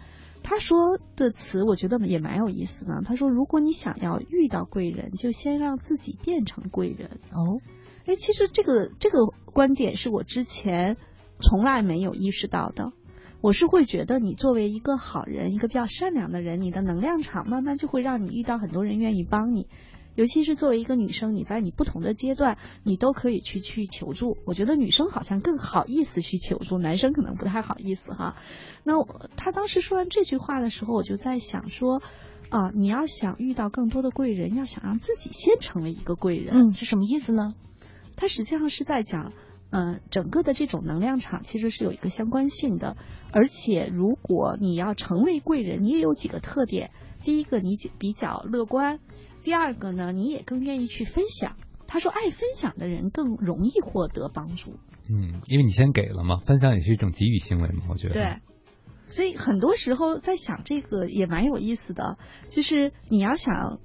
他说的词，我觉得也蛮有意思的。他说，如果你想要遇到贵人，就先让自己变成贵人。哦，哎，其实这个这个观点是我之前从来没有意识到的。我是会觉得，你作为一个好人，一个比较善良的人，你的能量场慢慢就会让你遇到很多人愿意帮你。尤其是作为一个女生，你在你不同的阶段，你都可以去去求助。我觉得女生好像更好意思去求助，男生可能不太好意思哈。那他当时说完这句话的时候，我就在想说，啊，你要想遇到更多的贵人，要想让自己先成为一个贵人，嗯，是什么意思呢？他实际上是在讲。嗯，整个的这种能量场其实是有一个相关性的，而且如果你要成为贵人，你也有几个特点。第一个，你比较乐观；第二个呢，你也更愿意去分享。他说，爱分享的人更容易获得帮助。嗯，因为你先给了嘛，分享也是一种给予行为嘛，我觉得。对，所以很多时候在想这个也蛮有意思的，就是你要想。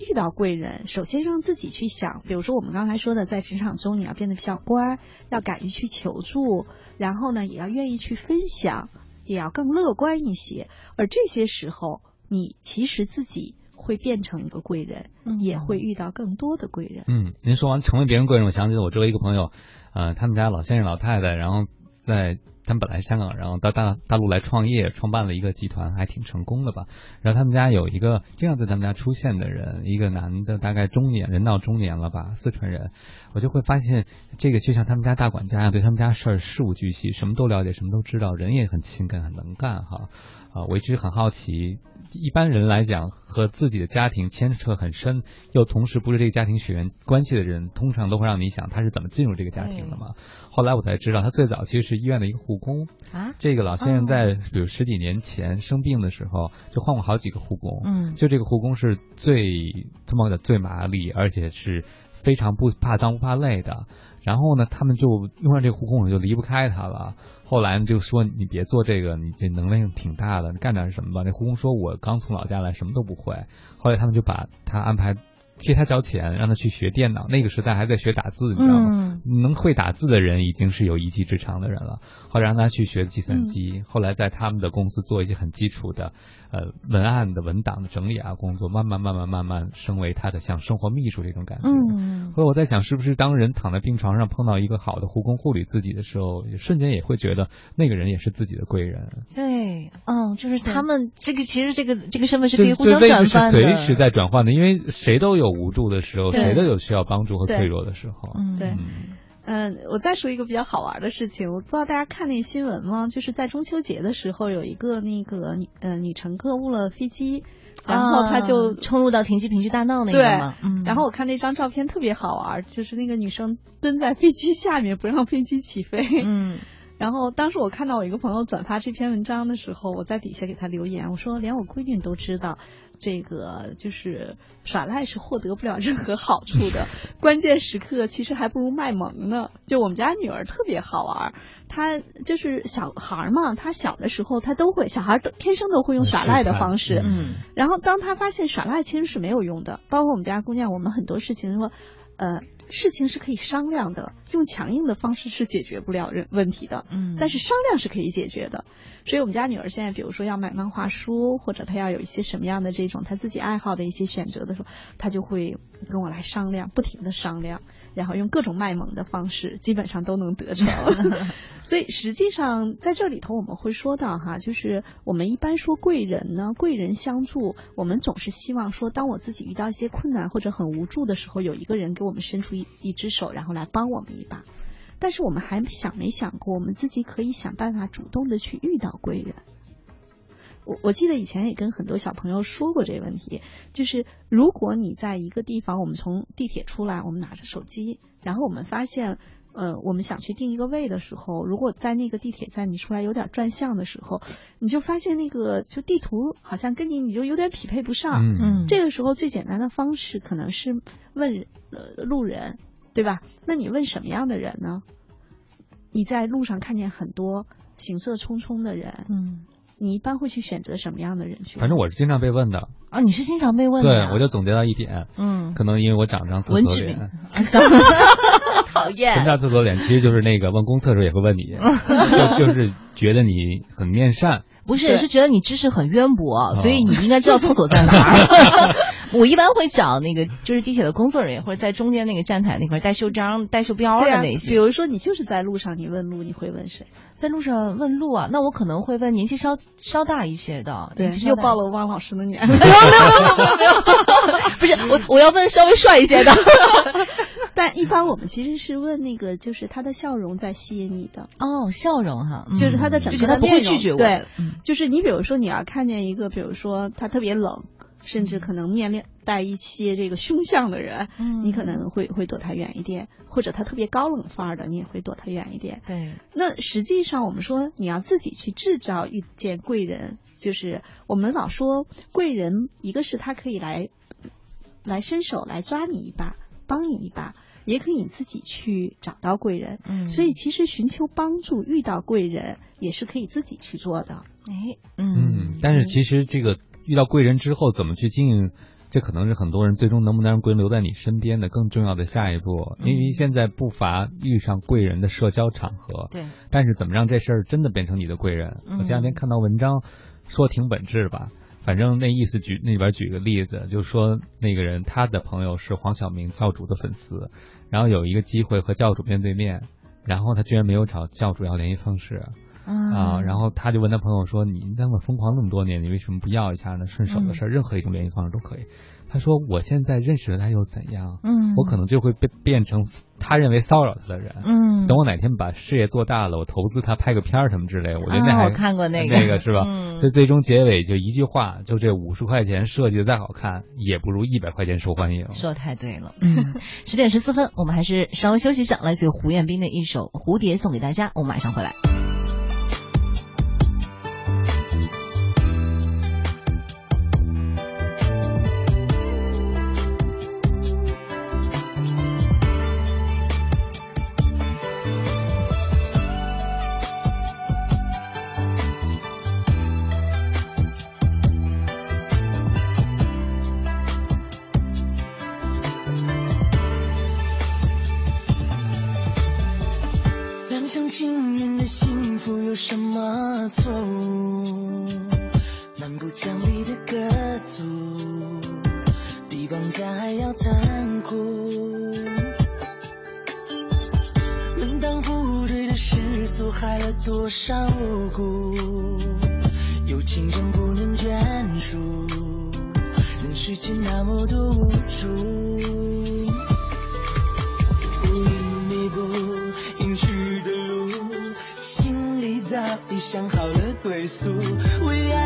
遇到贵人，首先让自己去想，比如说我们刚才说的，在职场中你要变得比较乖，要敢于去求助，然后呢，也要愿意去分享，也要更乐观一些。而这些时候，你其实自己会变成一个贵人，也会遇到更多的贵人。嗯，您说完成为别人贵人，我想起了我周围一个朋友，呃，他们家老先生老太太，然后在他们本来香港，然后到大大陆来创业，创办了一个集团，还挺成功的吧。然后他们家有一个经常在他们家出现的人，一个男的，大概中年人到中年了吧，四川人。我就会发现，这个就像他们家大管家一样，对他们家事儿事无巨细，什么都了解，什么都知道，人也很勤恳，很能干哈。啊，我一直很好奇，一般人来讲，和自己的家庭牵扯很深，又同时不是这个家庭血缘关系的人，通常都会让你想他是怎么进入这个家庭的嘛？后来我才知道，他最早其实是医院的一个护工啊。这个老先生在比如十几年前生病的时候，就换过好几个护工。嗯，就这个护工是最这么的最麻利，而且是非常不怕脏不怕累的。然后呢，他们就用上这个护工，就离不开他了。后来就说你别做这个，你这能量挺大的，你干点什么吧。那护工说，我刚从老家来，什么都不会。后来他们就把他安排。替他交钱，让他去学电脑。那个时代还在学打字，你知道吗？能会打字的人已经是有一技之长的人了。后来让他去学计算机，后来在他们的公司做一些很基础的呃文案的文档的整理啊工作，慢慢慢慢慢慢升为他的像生活秘书这种感觉。嗯，所以我在想，是不是当人躺在病床上碰到一个好的护工护理自己的时候，瞬间也会觉得那个人也是自己的贵人。对，嗯，就是他们这个其实这个这个身份是可以互相转换的，随时在转换的，因为谁都有无助的时候，谁都有需要帮助和脆弱的时候。嗯，对。嗯，我再说一个比较好玩的事情，我不知道大家看那新闻吗？就是在中秋节的时候，有一个那个女呃女乘客误了飞机，然后她就冲入到停机坪去大闹那个对，然后我看那张照片特别好玩，就是那个女生蹲在飞机下面不让飞机起飞。嗯。然后当时我看到我一个朋友转发这篇文章的时候，我在底下给他留言，我说连我闺女都知道。这个就是耍赖是获得不了任何好处的，关键时刻其实还不如卖萌呢。就我们家女儿特别好玩，她就是小孩嘛，她小的时候她都会，小孩都天生都会用耍赖的方式。嗯。然后当她发现耍赖其实是没有用的，包括我们家姑娘，我们很多事情说，呃。事情是可以商量的，用强硬的方式是解决不了人问题的。嗯，但是商量是可以解决的。所以我们家女儿现在，比如说要买漫画书，或者她要有一些什么样的这种她自己爱好的一些选择的时候，她就会跟我来商量，不停的商量。然后用各种卖萌的方式，基本上都能得着。所以实际上在这里头，我们会说到哈，就是我们一般说贵人呢，贵人相助，我们总是希望说，当我自己遇到一些困难或者很无助的时候，有一个人给我们伸出一一只手，然后来帮我们一把。但是我们还想没想过，我们自己可以想办法主动的去遇到贵人。我我记得以前也跟很多小朋友说过这个问题，就是如果你在一个地方，我们从地铁出来，我们拿着手机，然后我们发现，呃，我们想去定一个位的时候，如果在那个地铁站你出来有点转向的时候，你就发现那个就地图好像跟你你就有点匹配不上，嗯，这个时候最简单的方式可能是问呃路人，对吧？那你问什么样的人呢？你在路上看见很多行色匆匆的人，嗯。你一般会去选择什么样的人群？反正我是经常被问的啊，你是经常被问的。对，我就总结到一点，嗯，可能因为我长张厕所脸 讨厌。什么叫厕所脸？其实就是那个问公厕的时候也会问你，就就是觉得你很面善。不是，是觉得你知识很渊博，所以你应该知道厕所在哪儿。我一般会找那个就是地铁的工作人员，或者在中间那个站台那块带袖章、带袖标的那些。比如说，你就是在路上，你问路，你会问谁？在路上问路啊？那我可能会问年纪稍稍大一些的。对，又暴露汪老师的年 龄。没有没有没有没有，不是我我要问稍微帅一些的。但一般我们其实是问那个，就是他的笑容在吸引你的。哦，笑容哈，就是他的整个的面容。对，就是你比如说你要看见一个，比如说他特别冷。甚至可能面面带一些这个凶相的人，嗯，你可能会会躲他远一点，或者他特别高冷范儿的，你也会躲他远一点。对，那实际上我们说你要自己去制造遇见贵人，就是我们老说贵人，一个是他可以来来伸手来抓你一把，帮你一把，也可以你自己去找到贵人。嗯，所以其实寻求帮助、遇到贵人也是可以自己去做的。哎，嗯，但是其实这个。遇到贵人之后怎么去经营，这可能是很多人最终能不能让贵人留在你身边的更重要的下一步。因为现在不乏遇上贵人的社交场合，对。但是怎么让这事儿真的变成你的贵人？我前两天看到文章说挺本质吧，反正那意思举那边举个例子，就是说那个人他的朋友是黄晓明教主的粉丝，然后有一个机会和教主面对面，然后他居然没有找教主要联系方式。啊，然后他就问他朋友说：“你那么疯狂那么多年，你为什么不要一下呢？顺手的事儿，任何一种联系方式都可以。”他说：“我现在认识了他又怎样？嗯，我可能就会变变成他认为骚扰他的人。嗯，等我哪天把事业做大了，我投资他拍个片儿什么之类，我觉得那还我看过那个那个是吧？嗯，所以最终结尾就一句话，就这五十块钱设计的再好看，也不如一百块钱受欢迎。说的太对了。嗯，十点十四分，我们还是稍微休息一下，来自胡彦斌的一首《蝴蝶》送给大家，我们马上回来。伤无辜有情人不能眷属人世间那么多无助乌云密布隐去的路心里早已想好了归宿为爱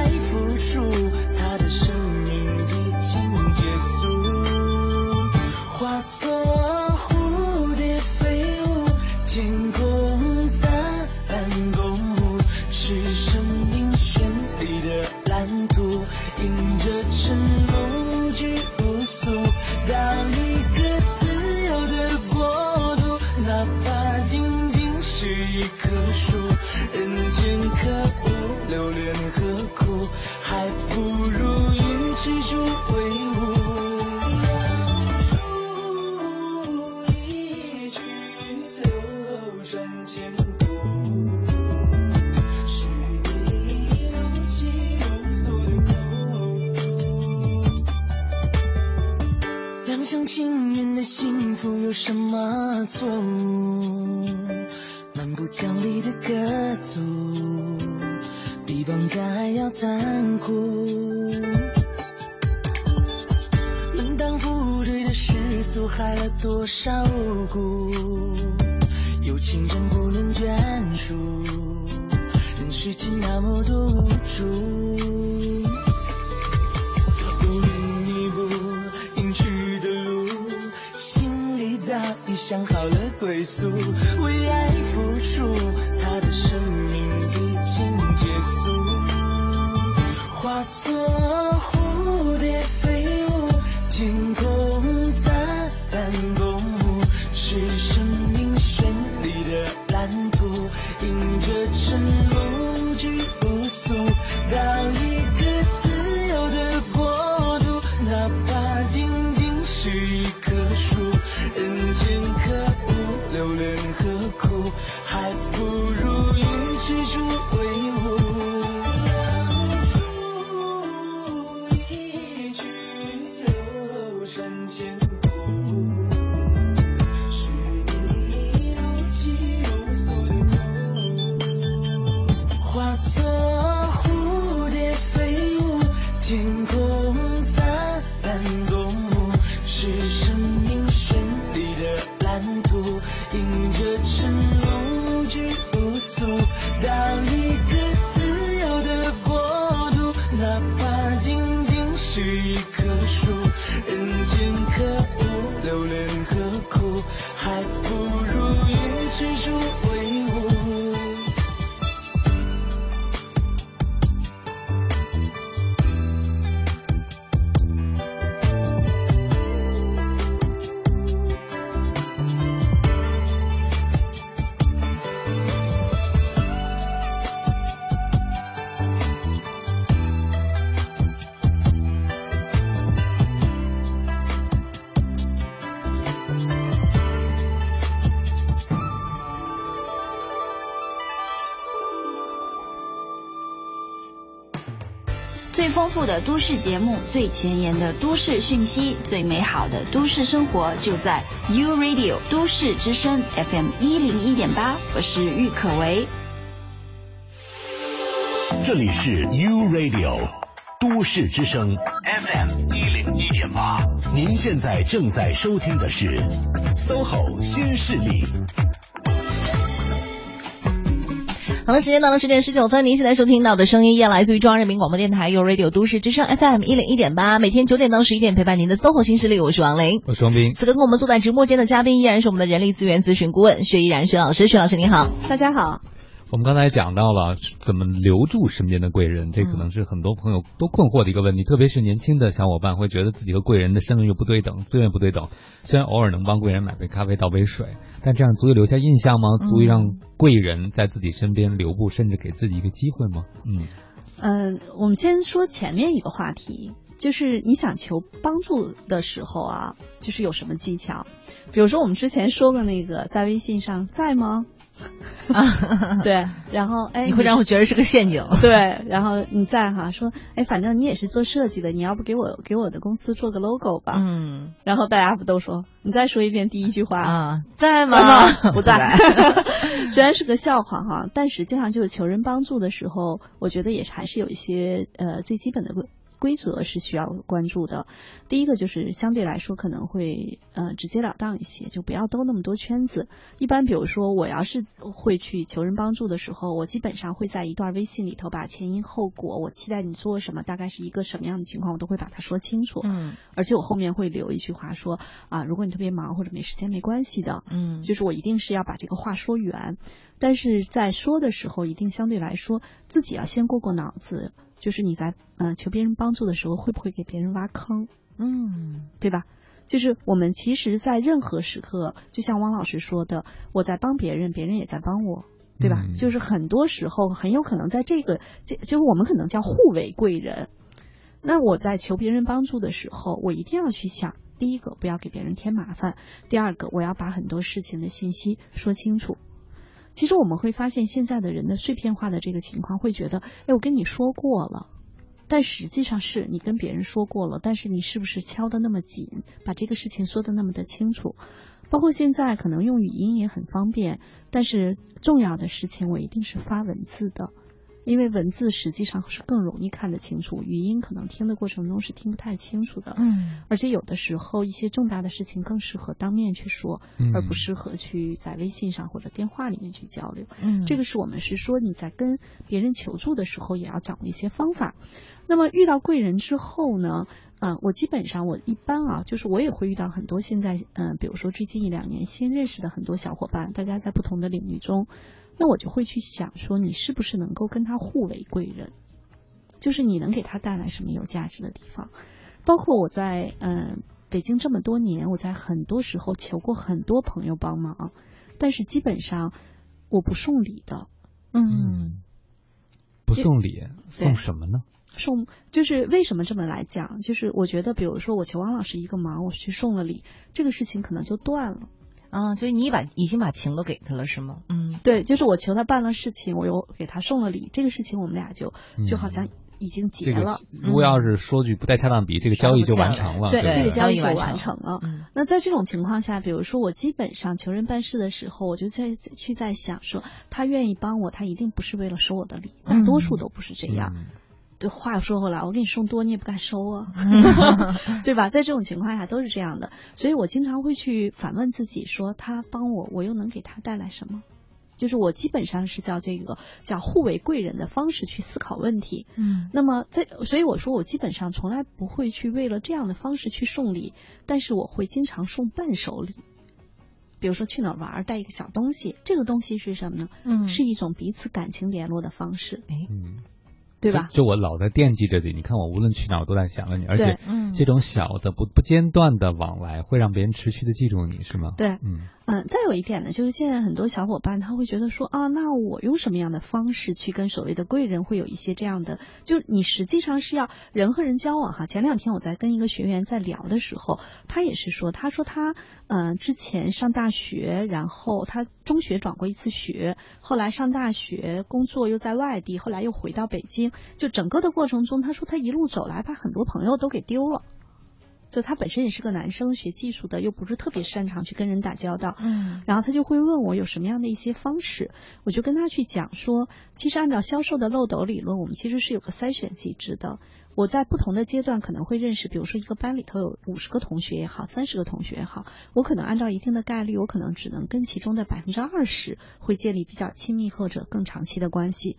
的都市节目，最前沿的都市讯息，最美好的都市生活，就在 U Radio 都市之声 FM 一零一点八。我是郁可唯。这里是 U Radio 都市之声 FM 一零一点八，您现在正在收听的是 SOHO 新势力。好了，时间到了十点十九分，您现在收听到的声音依然来自于中央人民广播电台 u Radio 都市之声 FM 一零一点八，每天九点到十一点陪伴您的 SOHO 新势力，我是王琳，我是王斌。此刻跟我们坐在直播间的嘉宾依然是我们的人力资源咨询顾问薛依然薛老师，薛老师您好，大家好。我们刚才讲到了怎么留住身边的贵人，这可能是很多朋友都困惑的一个问题，特别是年轻的小伙伴会觉得自己和贵人的身份又不对等，资源不对等。虽然偶尔能帮贵人买杯咖啡、倒杯水，但这样足以留下印象吗？足以让贵人在自己身边留步，甚至给自己一个机会吗？嗯，嗯，我们先说前面一个话题，就是你想求帮助的时候啊，就是有什么技巧？比如说我们之前说的那个，在微信上在吗？啊，对，然后哎，你会让我觉得是个陷阱。对，然后你在哈说，哎，反正你也是做设计的，你要不给我给我的公司做个 logo 吧？嗯，然后大家不都说，你再说一遍第一句话啊，在吗？不在。虽然是个笑话哈，但实际上就是求人帮助的时候，我觉得也还是有一些呃最基本的。规则是需要关注的。第一个就是相对来说可能会呃直截了当一些，就不要兜那么多圈子。一般比如说我要是会去求人帮助的时候，我基本上会在一段微信里头把前因后果，我期待你做什么，大概是一个什么样的情况，我都会把它说清楚。嗯。而且我后面会留一句话说啊，如果你特别忙或者没时间没关系的。嗯。就是我一定是要把这个话说圆，但是在说的时候一定相对来说自己要先过过脑子。就是你在嗯求别人帮助的时候，会不会给别人挖坑？嗯，对吧？就是我们其实，在任何时刻，就像汪老师说的，我在帮别人，别人也在帮我，对吧？就是很多时候，很有可能在这个，这就是我们可能叫互为贵人。那我在求别人帮助的时候，我一定要去想：第一个，不要给别人添麻烦；第二个，我要把很多事情的信息说清楚。其实我们会发现，现在的人的碎片化的这个情况，会觉得，哎，我跟你说过了，但实际上是你跟别人说过了，但是你是不是敲的那么紧，把这个事情说的那么的清楚？包括现在可能用语音也很方便，但是重要的事情我一定是发文字的。因为文字实际上是更容易看得清楚，语音可能听的过程中是听不太清楚的。嗯，而且有的时候一些重大的事情更适合当面去说，而不适合去在微信上或者电话里面去交流。嗯，这个是我们是说你在跟别人求助的时候也要掌握一些方法。那么遇到贵人之后呢？啊，我基本上我一般啊，就是我也会遇到很多现在嗯，比如说最近一两年新认识的很多小伙伴，大家在不同的领域中。那我就会去想说，你是不是能够跟他互为贵人？就是你能给他带来什么有价值的地方？包括我在嗯北京这么多年，我在很多时候求过很多朋友帮忙，但是基本上我不送礼的。嗯，不送礼，送什么呢？送就是为什么这么来讲？就是我觉得，比如说我求王老师一个忙，我去送了礼，这个事情可能就断了。啊，所以你把已经把情都给他了是吗？嗯，对，就是我求他办了事情，我又给他送了礼，这个事情我们俩就就好像已经结了。如果要是说句不太恰当比，这个交易就完成了。对，这个交易就完成了。那在这种情况下，比如说我基本上求人办事的时候，我就在去在想说，他愿意帮我，他一定不是为了收我的礼，大多数都不是这样。这话说回来，我给你送多，你也不敢收啊，对吧？在这种情况下都是这样的，所以我经常会去反问自己：说他帮我，我又能给他带来什么？就是我基本上是叫这个叫互为贵人的方式去思考问题。嗯，那么在所以我说我基本上从来不会去为了这样的方式去送礼，但是我会经常送伴手礼，比如说去哪玩带一个小东西，这个东西是什么呢？嗯，是一种彼此感情联络的方式。哎，嗯。对吧？就我老在惦记着你，你看我无论去哪，我都在想着你，而且这种小的不不间断的往来，会让别人持续的记住你，是吗？对，嗯。嗯，再有一点呢，就是现在很多小伙伴他会觉得说啊，那我用什么样的方式去跟所谓的贵人会有一些这样的？就你实际上是要人和人交往哈。前两天我在跟一个学员在聊的时候，他也是说，他说他嗯之前上大学，然后他中学转过一次学，后来上大学工作又在外地，后来又回到北京，就整个的过程中，他说他一路走来把很多朋友都给丢了。就他本身也是个男生，学技术的，又不是特别擅长去跟人打交道。嗯，然后他就会问我有什么样的一些方式，我就跟他去讲说，其实按照销售的漏斗理论，我们其实是有个筛选机制的。我在不同的阶段可能会认识，比如说一个班里头有五十个同学也好，三十个同学也好，我可能按照一定的概率，我可能只能跟其中的百分之二十会建立比较亲密或者更长期的关系。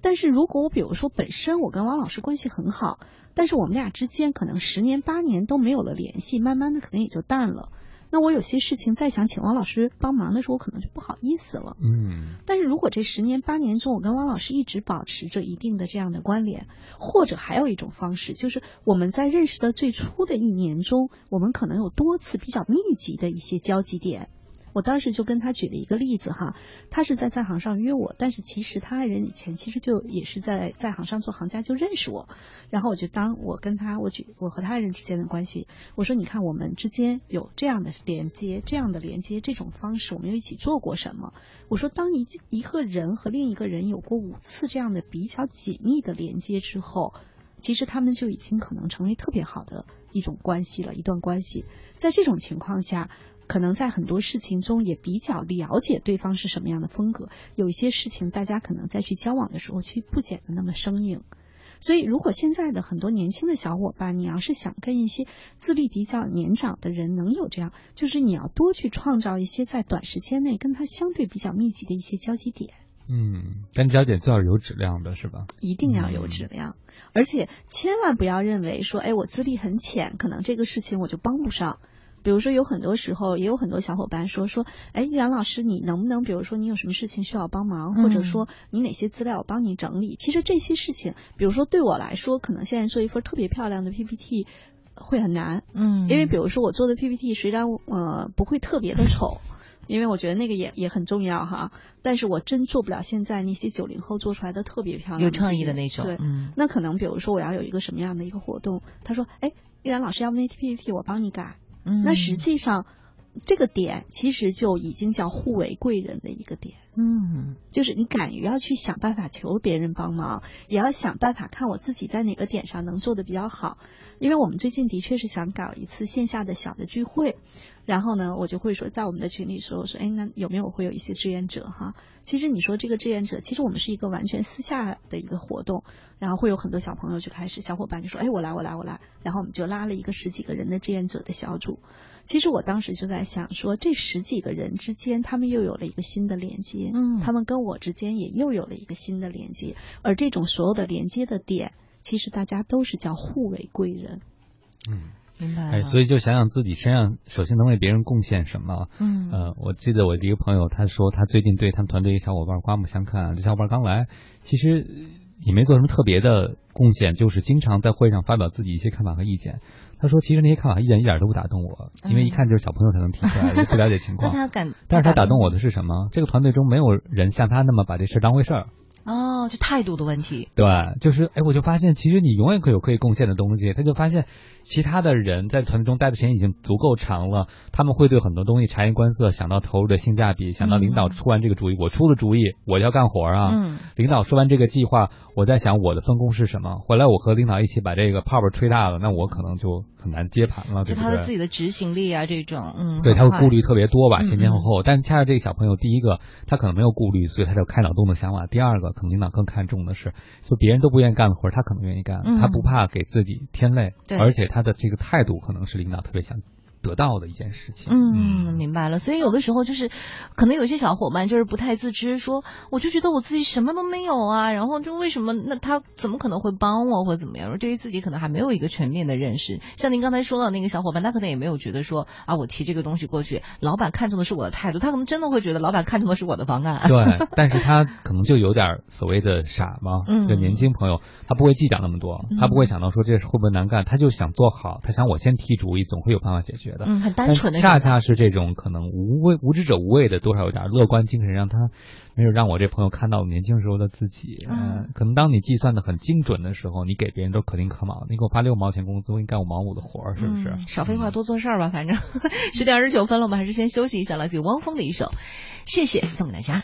但是如果我比如说本身我跟王老师关系很好，但是我们俩之间可能十年八年都没有了联系，慢慢的可能也就淡了。那我有些事情再想请王老师帮忙的时候，我可能就不好意思了。嗯，但是如果这十年八年中，我跟王老师一直保持着一定的这样的关联，或者还有一种方式，就是我们在认识的最初的一年中，我们可能有多次比较密集的一些交集点。我当时就跟他举了一个例子哈，他是在在行上约我，但是其实他爱人以前其实就也是在在行上做行家就认识我，然后我就当我跟他我举我和他爱人之间的关系，我说你看我们之间有这样的连接，这样的连接这种方式，我们又一起做过什么？我说当一一个人和另一个人有过五次这样的比较紧密的连接之后，其实他们就已经可能成为特别好的一种关系了，一段关系。在这种情况下。可能在很多事情中也比较了解对方是什么样的风格，有一些事情大家可能在去交往的时候去不显得那么生硬。所以，如果现在的很多年轻的小伙伴，你要是想跟一些资历比较年长的人能有这样，就是你要多去创造一些在短时间内跟他相对比较密集的一些交集点。嗯，但交点最好是有质量的，是吧？一定要有质量，而且千万不要认为说，哎，我资历很浅，可能这个事情我就帮不上。比如说，有很多时候也有很多小伙伴说说，哎，冉老师，你能不能，比如说你有什么事情需要帮忙，或者说你哪些资料我帮你整理？其实这些事情，比如说对我来说，可能现在做一份特别漂亮的 PPT 会很难，嗯，因为比如说我做的 PPT 虽然呃不会特别的丑，因为我觉得那个也也很重要哈，但是我真做不了现在那些九零后做出来的特别漂亮、有创意的那种。对，嗯，那可能比如说我要有一个什么样的一个活动，他说，哎，依然老师，要不那 PPT 我帮你改。嗯，那实际上，这个点其实就已经叫互为贵人的一个点。嗯，就是你敢于要去想办法求别人帮忙，也要想办法看我自己在哪个点上能做的比较好。因为我们最近的确是想搞一次线下的小的聚会，然后呢，我就会说在我们的群里说，我说，哎，那有没有会有一些志愿者哈？其实你说这个志愿者，其实我们是一个完全私下的一个活动，然后会有很多小朋友就开始，小伙伴就说，哎，我来，我来，我来，然后我们就拉了一个十几个人的志愿者的小组。其实我当时就在想说，这十几个人之间，他们又有了一个新的连接，嗯，他们跟我之间也又有了一个新的连接，而这种所有的连接的点，其实大家都是叫互为贵人。嗯，明白。哎，所以就想想自己身上首先能为别人贡献什么。嗯，呃，我记得我的一个朋友，他说他最近对他们团队一个小伙伴刮目相看。这小伙伴刚来，其实也没做什么特别的贡献，就是经常在会上发表自己一些看法和意见。他说，其实那些看法意见一点都不打动我，因为一看就是小朋友才能提出来的，不了解情况。但是他打动我的是什么？这个团队中没有人像他那么把这事当回事儿。哦，就态度的问题。对，就是哎，我就发现其实你永远可有可以贡献的东西。他就发现其他的人在团队中待的时间已经足够长了，他们会对很多东西察言观色，想到投入的性价比，想到领导出完这个主意，我出了主意，我要干活啊。嗯。领导说完这个计划，我在想我的分工是什么。回来我和领导一起把这个泡泡吹大了，那我可能就很难接盘了，对不对？就他的自己的执行力啊，这种，嗯。对，他会顾虑特别多吧，前前后后。但恰恰这个小朋友，第一个他可能没有顾虑，所以他就开脑洞的想法；第二个，可能领导更看重的是，就别人都不愿意干的活，他可能愿意干，他不怕给自己添累，而且他他的这个态度可能是领导特别想得到的一件事情。嗯，明白了。所以有的时候就是，可能有些小伙伴就是不太自知，说我就觉得我自己什么都没有啊，然后就为什么那他怎么可能会帮我或怎么样？对于自己可能还没有一个全面的认识。像您刚才说到那个小伙伴，他可能也没有觉得说啊，我提这个东西过去，老板看重的是我的态度，他可能真的会觉得老板看重的是我的方案。对，但是他可能就有点所谓的傻嘛，嗯，就年轻朋友，他不会计较那么多，他不会想到说这会不会难干，他就想做好，他想我先提主意，总会有办法解决。嗯，很单纯的。恰恰是这种可能无畏无知者无畏的，多少有点乐观精神，让他没有让我这朋友看到年轻时候的自己。嗯，可能当你计算的很精准的时候，你给别人都可丁可卯。你给我发六毛钱工资，我给你干五毛五的活儿，是不是？少废话，多做事儿吧。反正 十点二十九分了，我们还是先休息一下，来自汪峰的一首，谢谢送给大家。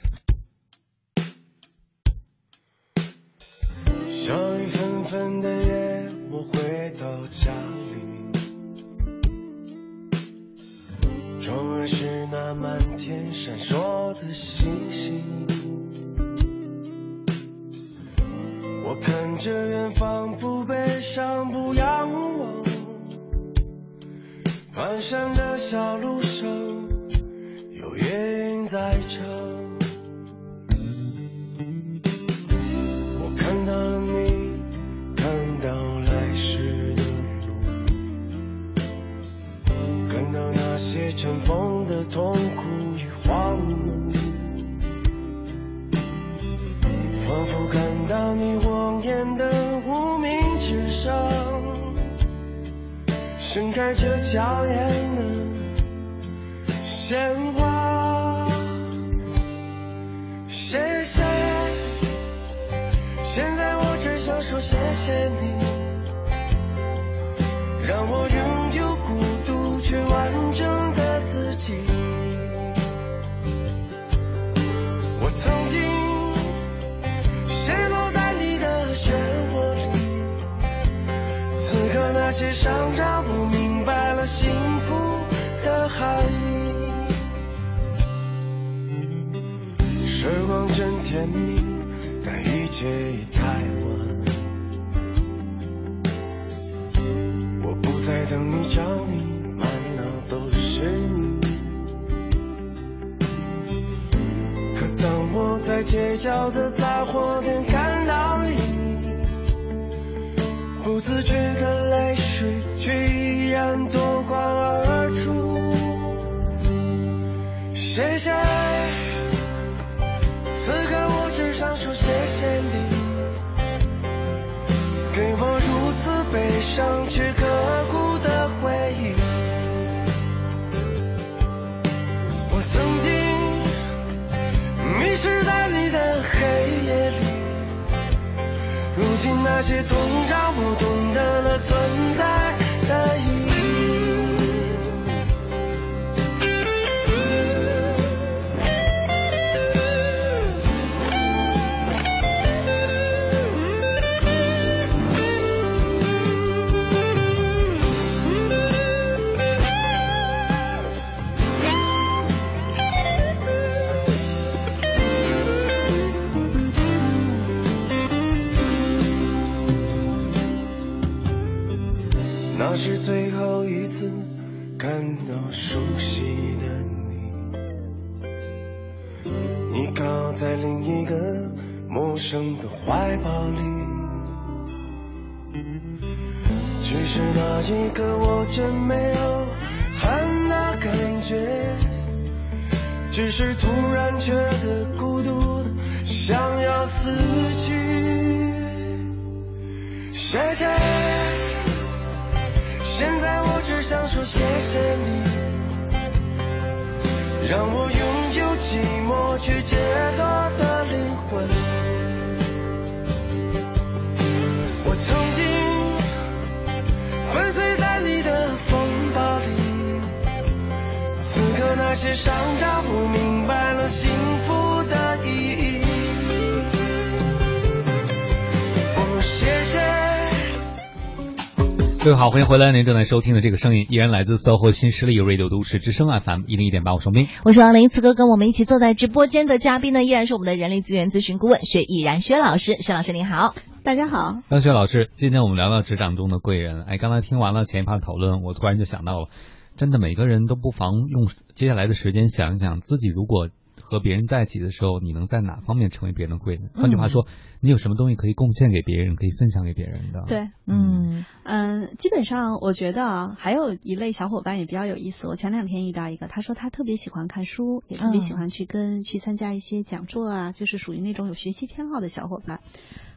好，欢迎回来！您正在收听的这个声音依然来自 SOHO 新势力 Radio 都市之声 FM 一零一点八，我双冰。我是王林，此刻跟我们一起坐在直播间的嘉宾呢，依然是我们的人力资源咨询顾问薛毅然薛老师。薛老师您好，大家好。张薛老师，今天我们聊聊职场中的贵人。哎，刚才听完了前一趴讨论，我突然就想到了，真的每个人都不妨用接下来的时间想一想，自己如果和别人在一起的时候，你能在哪方面成为别人的贵人？换句话说，你有什么东西可以贡献给别人，可以分享给别人的？对，嗯嗯，基本上我觉得啊，还有一类小伙伴也比较有意思。我前两天遇到一个，他说他特别喜欢看书，也特别喜欢去跟、去参加一些讲座啊，就是属于那种有学习偏好的小伙伴。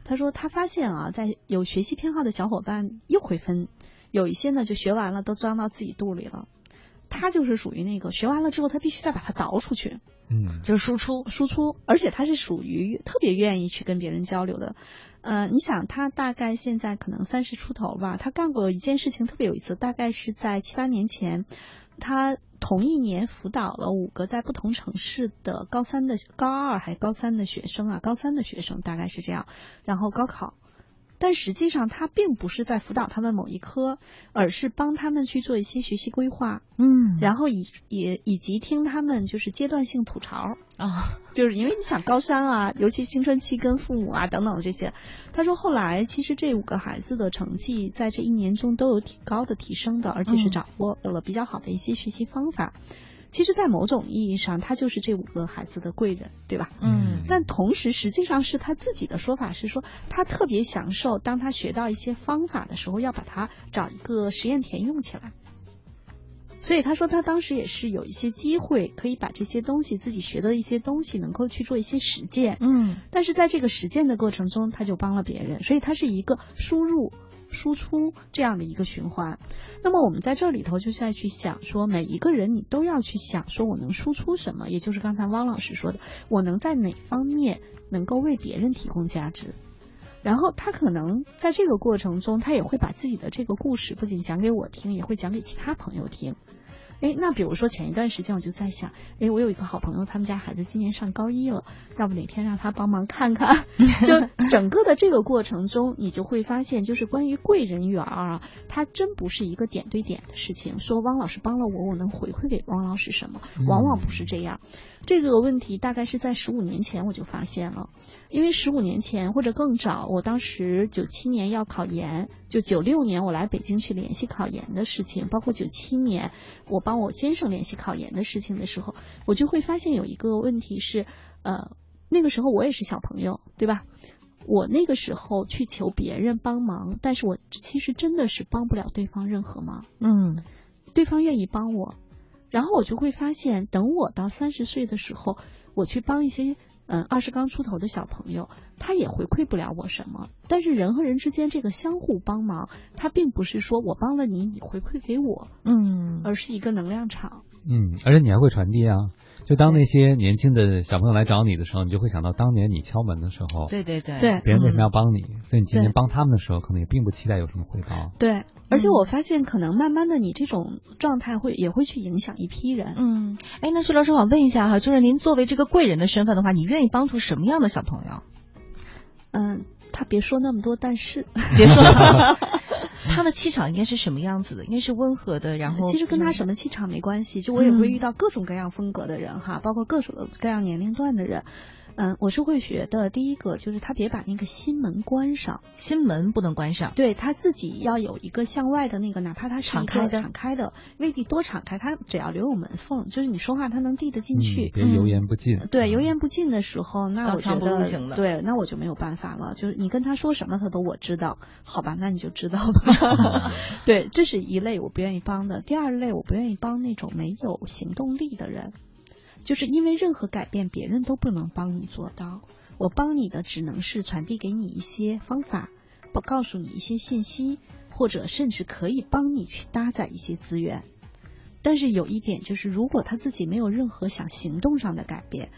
他说他发现啊，在有学习偏好的小伙伴又会分，有一些呢就学完了都装到自己肚里了。他就是属于那个学完了之后，他必须再把它倒出去，嗯，就是输出输出，而且他是属于特别愿意去跟别人交流的。呃，你想他大概现在可能三十出头吧，他干过一件事情特别有意思，大概是在七八年前，他同一年辅导了五个在不同城市的高三的高二还高三的学生啊，高三的学生大概是这样，然后高考。但实际上他并不是在辅导他们某一科，而是帮他们去做一些学习规划，嗯，然后以也以及听他们就是阶段性吐槽啊，就是因为你想高三啊，尤其青春期跟父母啊等等这些。他说后来其实这五个孩子的成绩在这一年中都有挺高的提升的，而且是掌握了比较好的一些学习方法。其实，在某种意义上，他就是这五个孩子的贵人，对吧？嗯。但同时，实际上是他自己的说法是说，他特别享受当他学到一些方法的时候，要把它找一个实验田用起来。所以他说，他当时也是有一些机会可以把这些东西自己学的一些东西能够去做一些实践。嗯。但是在这个实践的过程中，他就帮了别人，所以他是一个输入。输出这样的一个循环，那么我们在这里头就在去想说，每一个人你都要去想说，我能输出什么，也就是刚才汪老师说的，我能在哪方面能够为别人提供价值。然后他可能在这个过程中，他也会把自己的这个故事不仅讲给我听，也会讲给其他朋友听。哎，那比如说前一段时间我就在想，哎，我有一个好朋友，他们家孩子今年上高一了，要不哪天让他帮忙看看？就整个的这个过程中，你就会发现，就是关于贵人缘啊，它真不是一个点对点的事情。说汪老师帮了我，我能回馈给汪老师什么？往往不是这样。这个问题大概是在十五年前我就发现了，因为十五年前或者更早，我当时九七年要考研，就九六年我来北京去联系考研的事情，包括九七年我帮我先生联系考研的事情的时候，我就会发现有一个问题是，呃，那个时候我也是小朋友，对吧？我那个时候去求别人帮忙，但是我其实真的是帮不了对方任何忙。嗯，对方愿意帮我。然后我就会发现，等我到三十岁的时候，我去帮一些嗯二十刚出头的小朋友，他也回馈不了我什么。但是人和人之间这个相互帮忙，它并不是说我帮了你，你回馈给我，嗯，而是一个能量场。嗯，而且你还会传递啊。就当那些年轻的小朋友来找你的时候，你就会想到当年你敲门的时候，对对对，对，别人为什么要帮你？所以你今天帮他们的时候，可能也并不期待有什么回报。对，而且我发现，可能慢慢的，你这种状态会也会去影响一批人。嗯，哎，那徐老师，我问一下哈，就是您作为这个贵人的身份的话，你愿意帮助什么样的小朋友？嗯，他别说那么多，但是 别说。他的气场应该是什么样子的？应该是温和的，然后其实跟他什么气场没关系，就我也会遇到各种各样风格的人哈，包括各种各样年龄段的人。嗯，我是会学的，第一个就是他别把那个心门关上，心门不能关上，对他自己要有一个向外的那个，哪怕他是敞开的，敞开的未必多敞开，他只要留有门缝，就是你说话他能递得进去，别油盐不进。对，油盐不进的时候，那我觉得的对，那我就没有办法了。就是你跟他说什么，他都我知道，好吧，那你就知道吧。对，这是一类我不愿意帮的。第二类我不愿意帮那种没有行动力的人，就是因为任何改变别人都不能帮你做到。我帮你的只能是传递给你一些方法，不告诉你一些信息，或者甚至可以帮你去搭载一些资源。但是有一点就是，如果他自己没有任何想行动上的改变，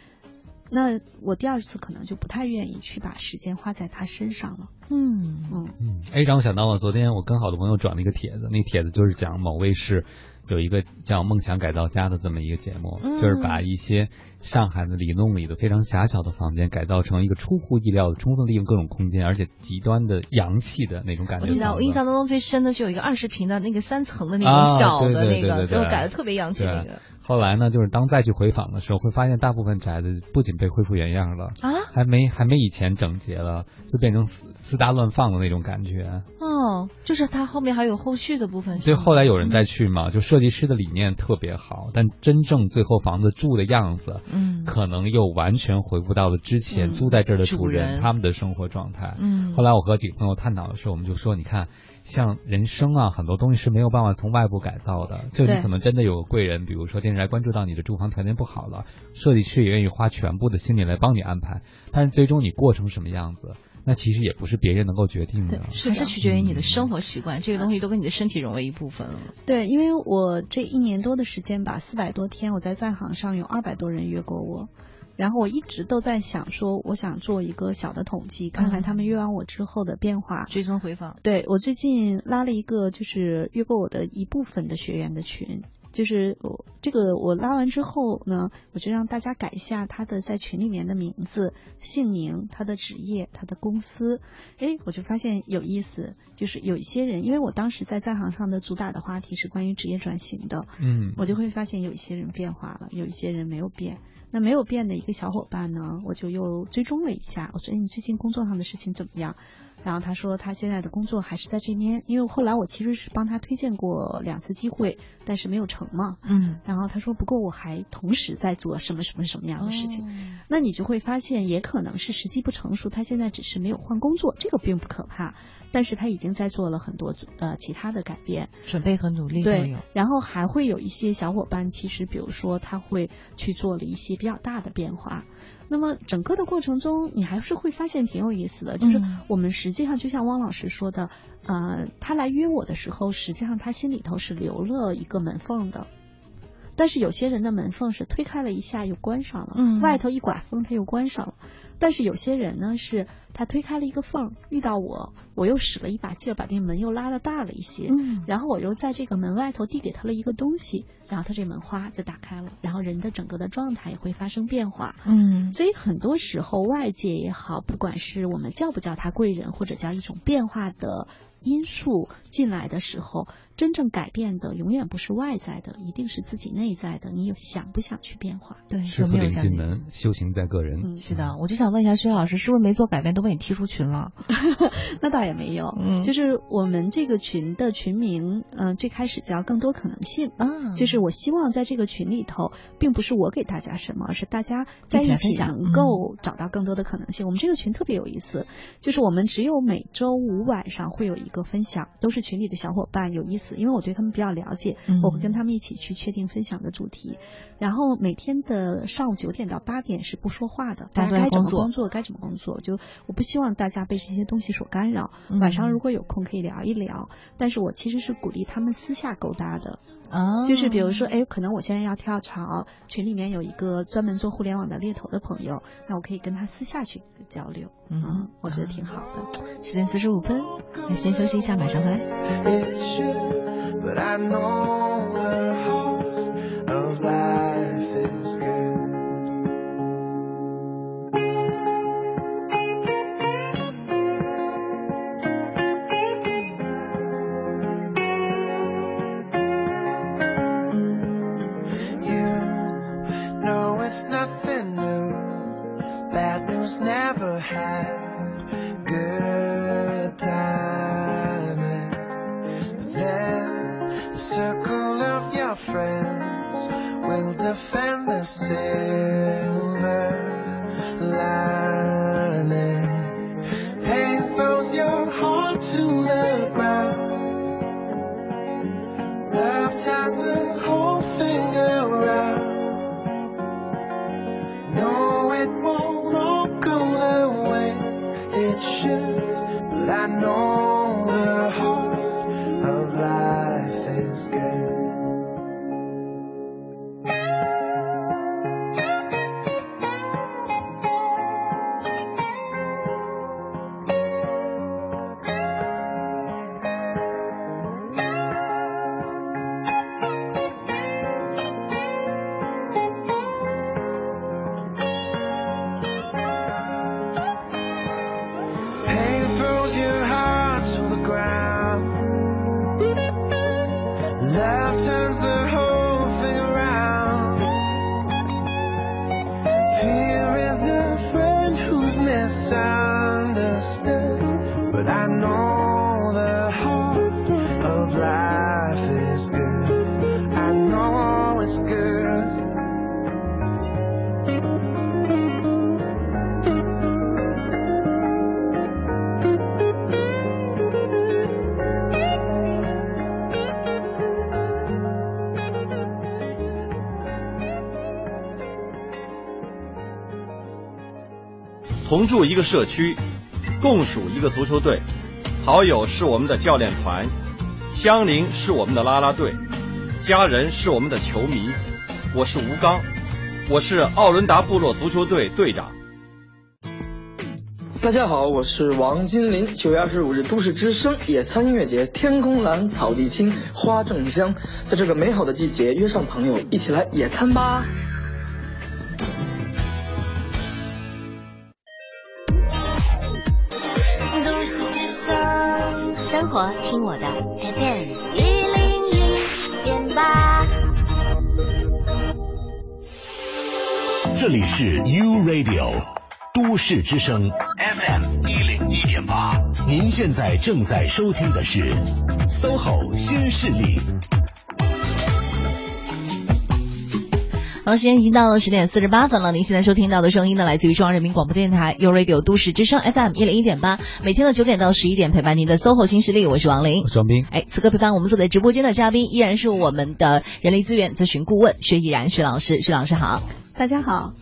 那我第二次可能就不太愿意去把时间花在他身上了。嗯嗯嗯，哎，让我想到了昨天我跟好多朋友转了一个帖子，那帖子就是讲某卫视有一个叫《梦想改造家》的这么一个节目，嗯、就是把一些上海的里弄里的非常狭小的房间改造成一个出乎意料的充分利用各种空间，而且极端的洋气的那种感觉。我记得我印象当中最深的是有一个二十平的那个三层的那种小的那个，最后改的特别洋气那个。后来呢，就是当再去回访的时候，会发现大部分宅子不仅被恢复原样了啊，还没还没以前整洁了，就变成四四大乱放的那种感觉。哦，就是它后面还有后续的部分。所以后来有人再去嘛，就设计师的理念特别好，但真正最后房子住的样子，嗯，可能又完全回复到了之前住在这儿的主人他们的生活状态。嗯，后来我和几个朋友探讨的时候，我们就说，你看。像人生啊，很多东西是没有办法从外部改造的。就你可能真的有个贵人，比如说电视台关注到你的住房条件不好了，设计师也愿意花全部的心力来帮你安排。但是最终你过成什么样子，那其实也不是别人能够决定的。还是取决于你的生活习惯，这个东西都跟你的身体融为一部分了。对，因为我这一年多的时间吧，四百多天，我在在行上有二百多人约过我。然后我一直都在想说，我想做一个小的统计，看看他们约完我之后的变化，追踪回访。对我最近拉了一个，就是约过我的一部分的学员的群，就是我这个我拉完之后呢，我就让大家改一下他的在群里面的名字、姓名、他的职业、他的公司。哎，我就发现有意思，就是有一些人，因为我当时在在行上的主打的话题是关于职业转型的，嗯，我就会发现有一些人变化了，有一些人没有变。那没有变的一个小伙伴呢，我就又追踪了一下，我说：“哎，你最近工作上的事情怎么样？”然后他说他现在的工作还是在这边，因为后来我其实是帮他推荐过两次机会，但是没有成嘛。嗯。然后他说不过我还同时在做什么什么什么样的事情，哦那你就会发现也可能是时机不成熟，他现在只是没有换工作，这个并不可怕，但是他已经在做了很多呃其他的改变，准备和努力都对有。，然后还会有一些小伙伴，其实比如说他会去做了一些比较大的变化。那么整个的过程中，你还是会发现挺有意思的，就是嗯我们实际上就像汪老师说的，呃，他来约我的时候，实际上他心里头是留了一个门缝的。但是有些人的门缝是推开了一下又关上了，嗯外头一刮风它又关上了。但是有些人呢，是他推开了一个缝，遇到我，我又使了一把劲儿，把那门又拉的大了一些，嗯然后我又在这个门外头递给他了一个东西，然后他这门花就打开了，然后人的整个的状态也会发生变化。嗯所以很多时候外界也好，不管是我们叫不叫他贵人，或者叫一种变化的因素进来的时候，真正改变的永远不是外在的，一定是自己内在的。你有想不想去变化？对，师傅领有没有这样？进门，修行在个人。嗯是的，我就想问一下薛老师，是不是没做改变都被你踢出群了？那倒也没有，嗯就是我们这个群的群名，嗯、最开始叫更多可能性。啊就是我希望在这个群里头，并不是我给大家什么，而是大家在一起能够找到更多的可能性。我们这个群特别有意思，就是我们只有每周五晚上会有一个分享，都是群里的小伙伴有意思，因为我对他们比较了解，嗯我会跟他们一起去确定分享的主题。然后每天的上午九点到八点是不说话的，大家该怎么工作该怎么工作，就我不希望大家被这些东西所干扰。嗯晚上如果有空可以聊一聊，但是我其实是鼓励他们私下勾搭的。啊，就是比如说，哎，可能我现在要跳槽，群里面有一个专门做互联网的猎头的朋友，那我可以跟他私下去交流，嗯我觉得挺好的。十点四十五分，那先休息一下，马上回来。Never had good timing. Then the circle of your friends will defend the silver 同住一个社区，共属一个足球队，好友是我们的教练团，相邻是我们的啦啦队，家人是我们的球迷。我是吴刚，我是奥伦达部落足球队队长。大家好，我是王金林。九月二十五日，都市之声野餐音乐节，天空蓝，草地青，花正香。在这个美好的季节，约上朋友一起来野餐吧。是 U Radio 都市之声 FM 一零一点八，您现在正在收听的是 SOHO 新势力。好，时间已经到了十点四十八分了。您现在收听到的声音呢，来自于中央人民广播电台 u Radio 都市之声 FM 一零一点八，每天的九点到十一点陪伴您的 SOHO 新势力，我是王林，我是王斌。哎，此刻陪伴我们坐在直播间的嘉宾依然是我们的人力资源咨询顾问薛毅然薛老师，薛老师好，大家好。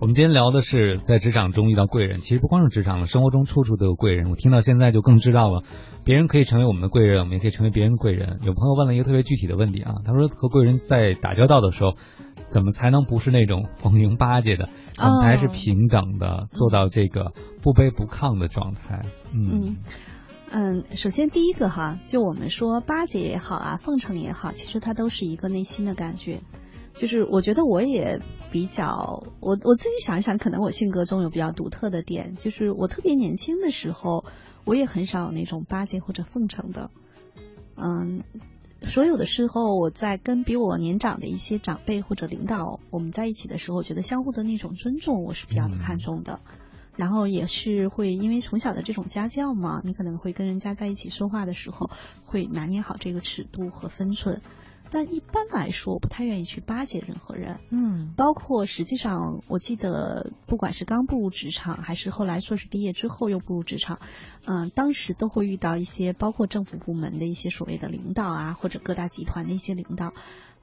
我们今天聊的是在职场中遇到贵人，其实不光是职场了，生活中处处都有贵人。我听到现在就更知道了，别人可以成为我们的贵人，我们也可以成为别人的贵人。有朋友问了一个特别具体的问题啊，他说和贵人在打交道的时候，怎么才能不是那种逢迎巴结的，怎么才是平等的，做到这个不卑不亢的状态？嗯嗯，首先第一个哈，就我们说巴结也好啊，奉承也好，其实它都是一个内心的感觉。就是我觉得我也比较，我我自己想一想，可能我性格中有比较独特的点，就是我特别年轻的时候，我也很少有那种巴结或者奉承的，嗯，所有的时候我在跟比我年长的一些长辈或者领导我们在一起的时候，我觉得相互的那种尊重我是比较看重的，然后也是会因为从小的这种家教嘛，你可能会跟人家在一起说话的时候会拿捏好这个尺度和分寸。但一般来说，我不太愿意去巴结任何人。嗯，包括实际上，我记得不管是刚步入职场，还是后来硕士毕业之后又步入职场，嗯，当时都会遇到一些包括政府部门的一些所谓的领导啊，或者各大集团的一些领导。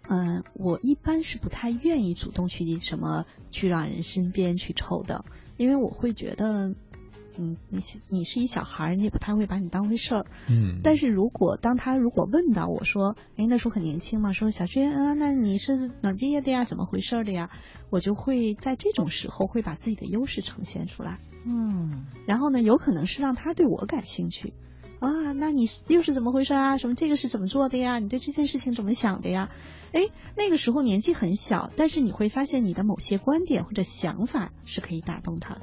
嗯，我一般是不太愿意主动去什么去让人身边去抽的，因为我会觉得。嗯，你你是一小孩儿，你也不太会把你当回事儿。嗯，但是如果当他如果问到我说，哎，那时候很年轻嘛，说小娟啊，那你是哪儿毕业的呀？怎么回事的呀？我就会在这种时候会把自己的优势呈现出来。嗯，然后呢，有可能是让他对我感兴趣啊，那你又是怎么回事啊？什么这个是怎么做的呀？你对这件事情怎么想的呀？哎，那个时候年纪很小，但是你会发现你的某些观点或者想法是可以打动他的。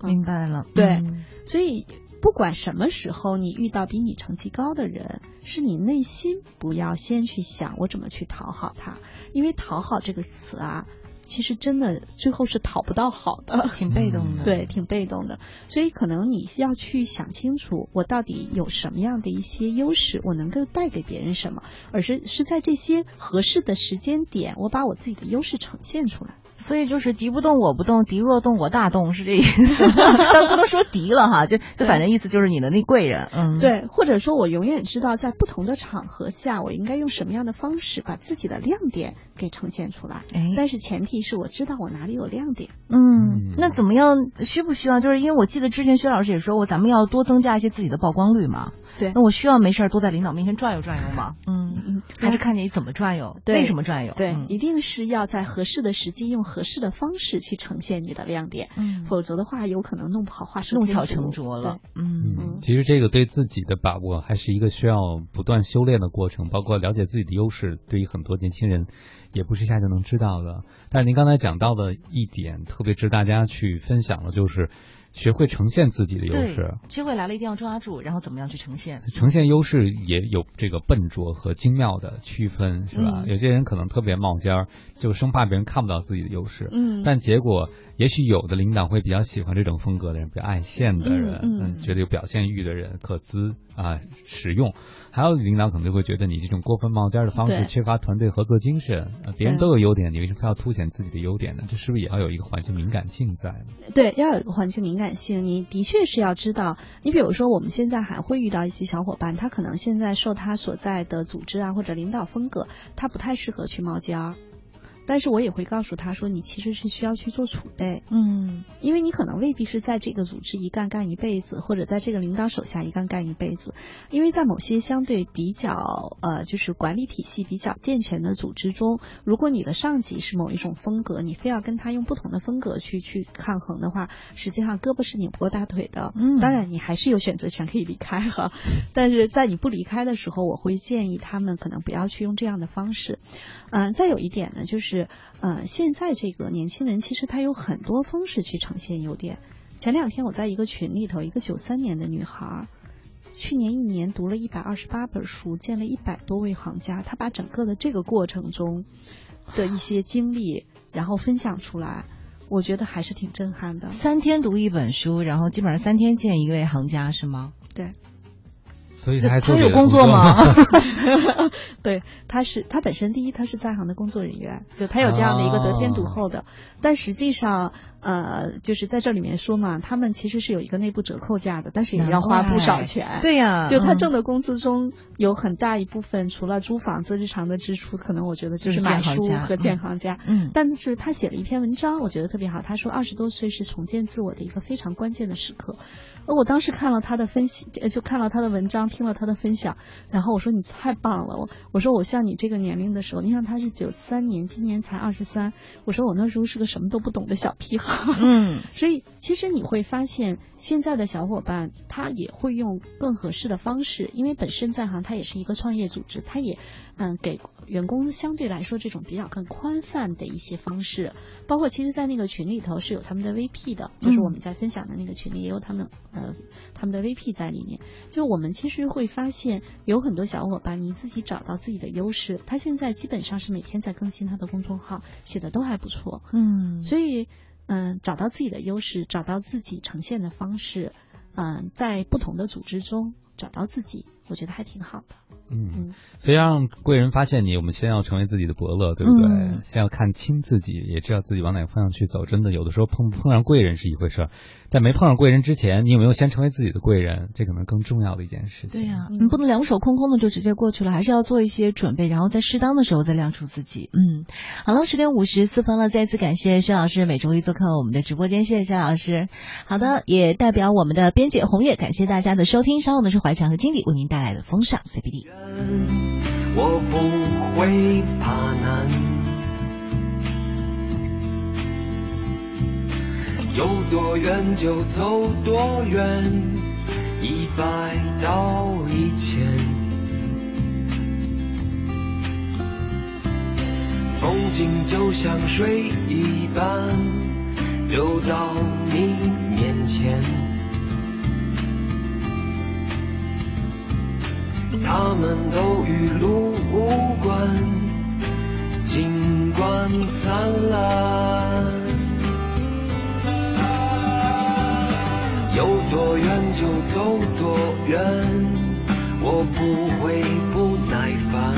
明白了，对，所以不管什么时候你遇到比你成绩高的人，是你内心不要先去想我怎么去讨好他，因为讨好这个词啊，其实真的最后是讨不到好的，挺被动的，对，挺被动的。所以可能你要去想清楚，我到底有什么样的一些优势，我能够带给别人什么，而是是在这些合适的时间点，我把我自己的优势呈现出来。所以就是敌不动我不动，敌若动我大动，是这意思。但不能说敌了哈，就就反正意思就是你的那贵人，嗯，对，或者说我永远知道在不同的场合下，我应该用什么样的方式把自己的亮点给呈现出来。哎，但是前提是我知道我哪里有亮点。嗯，那怎么样？需不需要？就是因为我记得之前薛老师也说过，咱们要多增加一些自己的曝光率嘛。对，那我需要没事儿多在领导面前转悠转悠吗？嗯嗯，还是看你怎么转悠，为什么转悠？对，一定是要在合适的时机用合适的方式去呈现你的亮点，嗯，否则的话有可能弄不好画蛇弄巧成拙了。嗯，其实这个对自己的把握还是一个需要不断修炼的过程，包括了解自己的优势，对于很多年轻人也不是一下就能知道的。但是您刚才讲到的一点特别值大家去分享的，就是。学会呈现自己的优势，机会来了一定要抓住，然后怎么样去呈现？呈现优势也有这个笨拙和精妙的区分，是吧？有些人可能特别冒尖儿，就生怕别人看不到自己的优势。嗯，但结果也许有的领导会比较喜欢这种风格的人，比较爱现的人，嗯，觉得有表现欲的人可资啊使用。还有领导可能就会觉得你这种过分冒尖的方式缺乏团队合作精神。别人都有优点，你为什么要凸显自己的优点呢？这是不是也要有一个环境敏感性在呢？对，要有一个环境敏感性。你的确是要知道，你比如说我们现在还会遇到一些小伙伴，他可能现在受他所在的组织啊或者领导风格，他不太适合去冒尖儿。但是我也会告诉他说，你其实是需要去做储备，嗯，因为你可能未必是在这个组织一干干一辈子，或者在这个领导手下一干干一辈子，因为在某些相对比较呃就是管理体系比较健全的组织中，如果你的上级是某一种风格，你非要跟他用不同的风格去去抗衡的话，实际上胳膊是拧不过大腿的。嗯。当然你还是有选择权可以离开哈，但是在你不离开的时候，我会建议他们可能不要去用这样的方式。嗯、再有一点呢，就是呃，现在这个年轻人其实他有很多方式去呈现优点。前两天我在一个群里头，一个九三年的女孩儿，去年一年读了一百二十八本书，见了一百多位行家，她把整个的这个过程中的一些经历，然后分享出来，我觉得还是挺震撼的。三天读一本书，然后基本上三天见一位行家是吗？对，所以他还做他有工作吗？对，他是他本身第一，他是在行的工作人员，就他有这样的一个得天独厚的。但实际上，呃，就是在这里面说嘛，他们其实是有一个内部折扣价的，但是也要花不少钱。对呀就他嗯挣的工资中有很大一部分，除了租房子日常的支出，可能我觉得就是买书和建行家。嗯但是他写了一篇文章，我觉得特别好。他说二十多岁是重建自我的一个非常关键的时刻。而我当时看了他的分析，呃就看了他的文章，听了他的分享，然后我说你太棒了。我我说我像你这个年龄的时候，你看他是九三年，今年才二十三。我说我那时候是个什么都不懂的小屁孩。嗯，所以其实你会发现，现在的小伙伴他也会用更合适的方式，因为本身在行他也是一个创业组织，他也嗯给员工相对来说这种比较更宽泛的一些方式，包括其实，在那个群里头是有他们的 VP 的，就是我们在分享的那个群里也有他们呃他们的 VP 在里面。就我们其实会发现，有很多小伙伴你自己找到自己的优势，他现在基本上是每天在更新他的公众号，写的都还不错。嗯，所以，嗯、找到自己的优势，找到自己呈现的方式，嗯、在不同的组织中找到自己，我觉得还挺好的。嗯，所以让贵人发现你，我们先要成为自己的伯乐，对不对？嗯先要看清自己，也知道自己往哪个方向去走。真的，有的时候碰碰上贵人是一回事儿，在没碰上贵人之前，你有没有先成为自己的贵人？这可能更重要的一件事情。对呀、你不能两手空空的就直接过去了，还是要做一些准备，然后在适当的时候再亮出自己。嗯，好了，十点五十四分了，再次感谢薛老师每周一做客我们的直播间，谢谢薛老师。好的，也代表我们的编辑红叶，感谢大家的收听。稍后呢是怀强和经理为您带来的风尚 CBD。我不会怕难，有多远就走多远，一百到一千。风景就像水一般流到你面前。他们都与路无关，尽管灿烂。有多远就走多远，我不会不耐烦。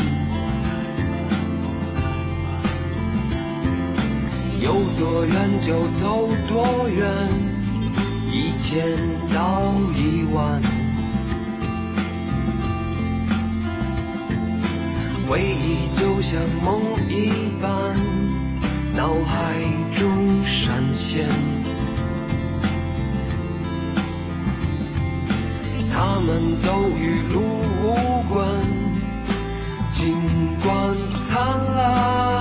有多远就走多远，一千到一万。回忆就像梦一般脑海中闪现。他们都与路无关尽管灿烂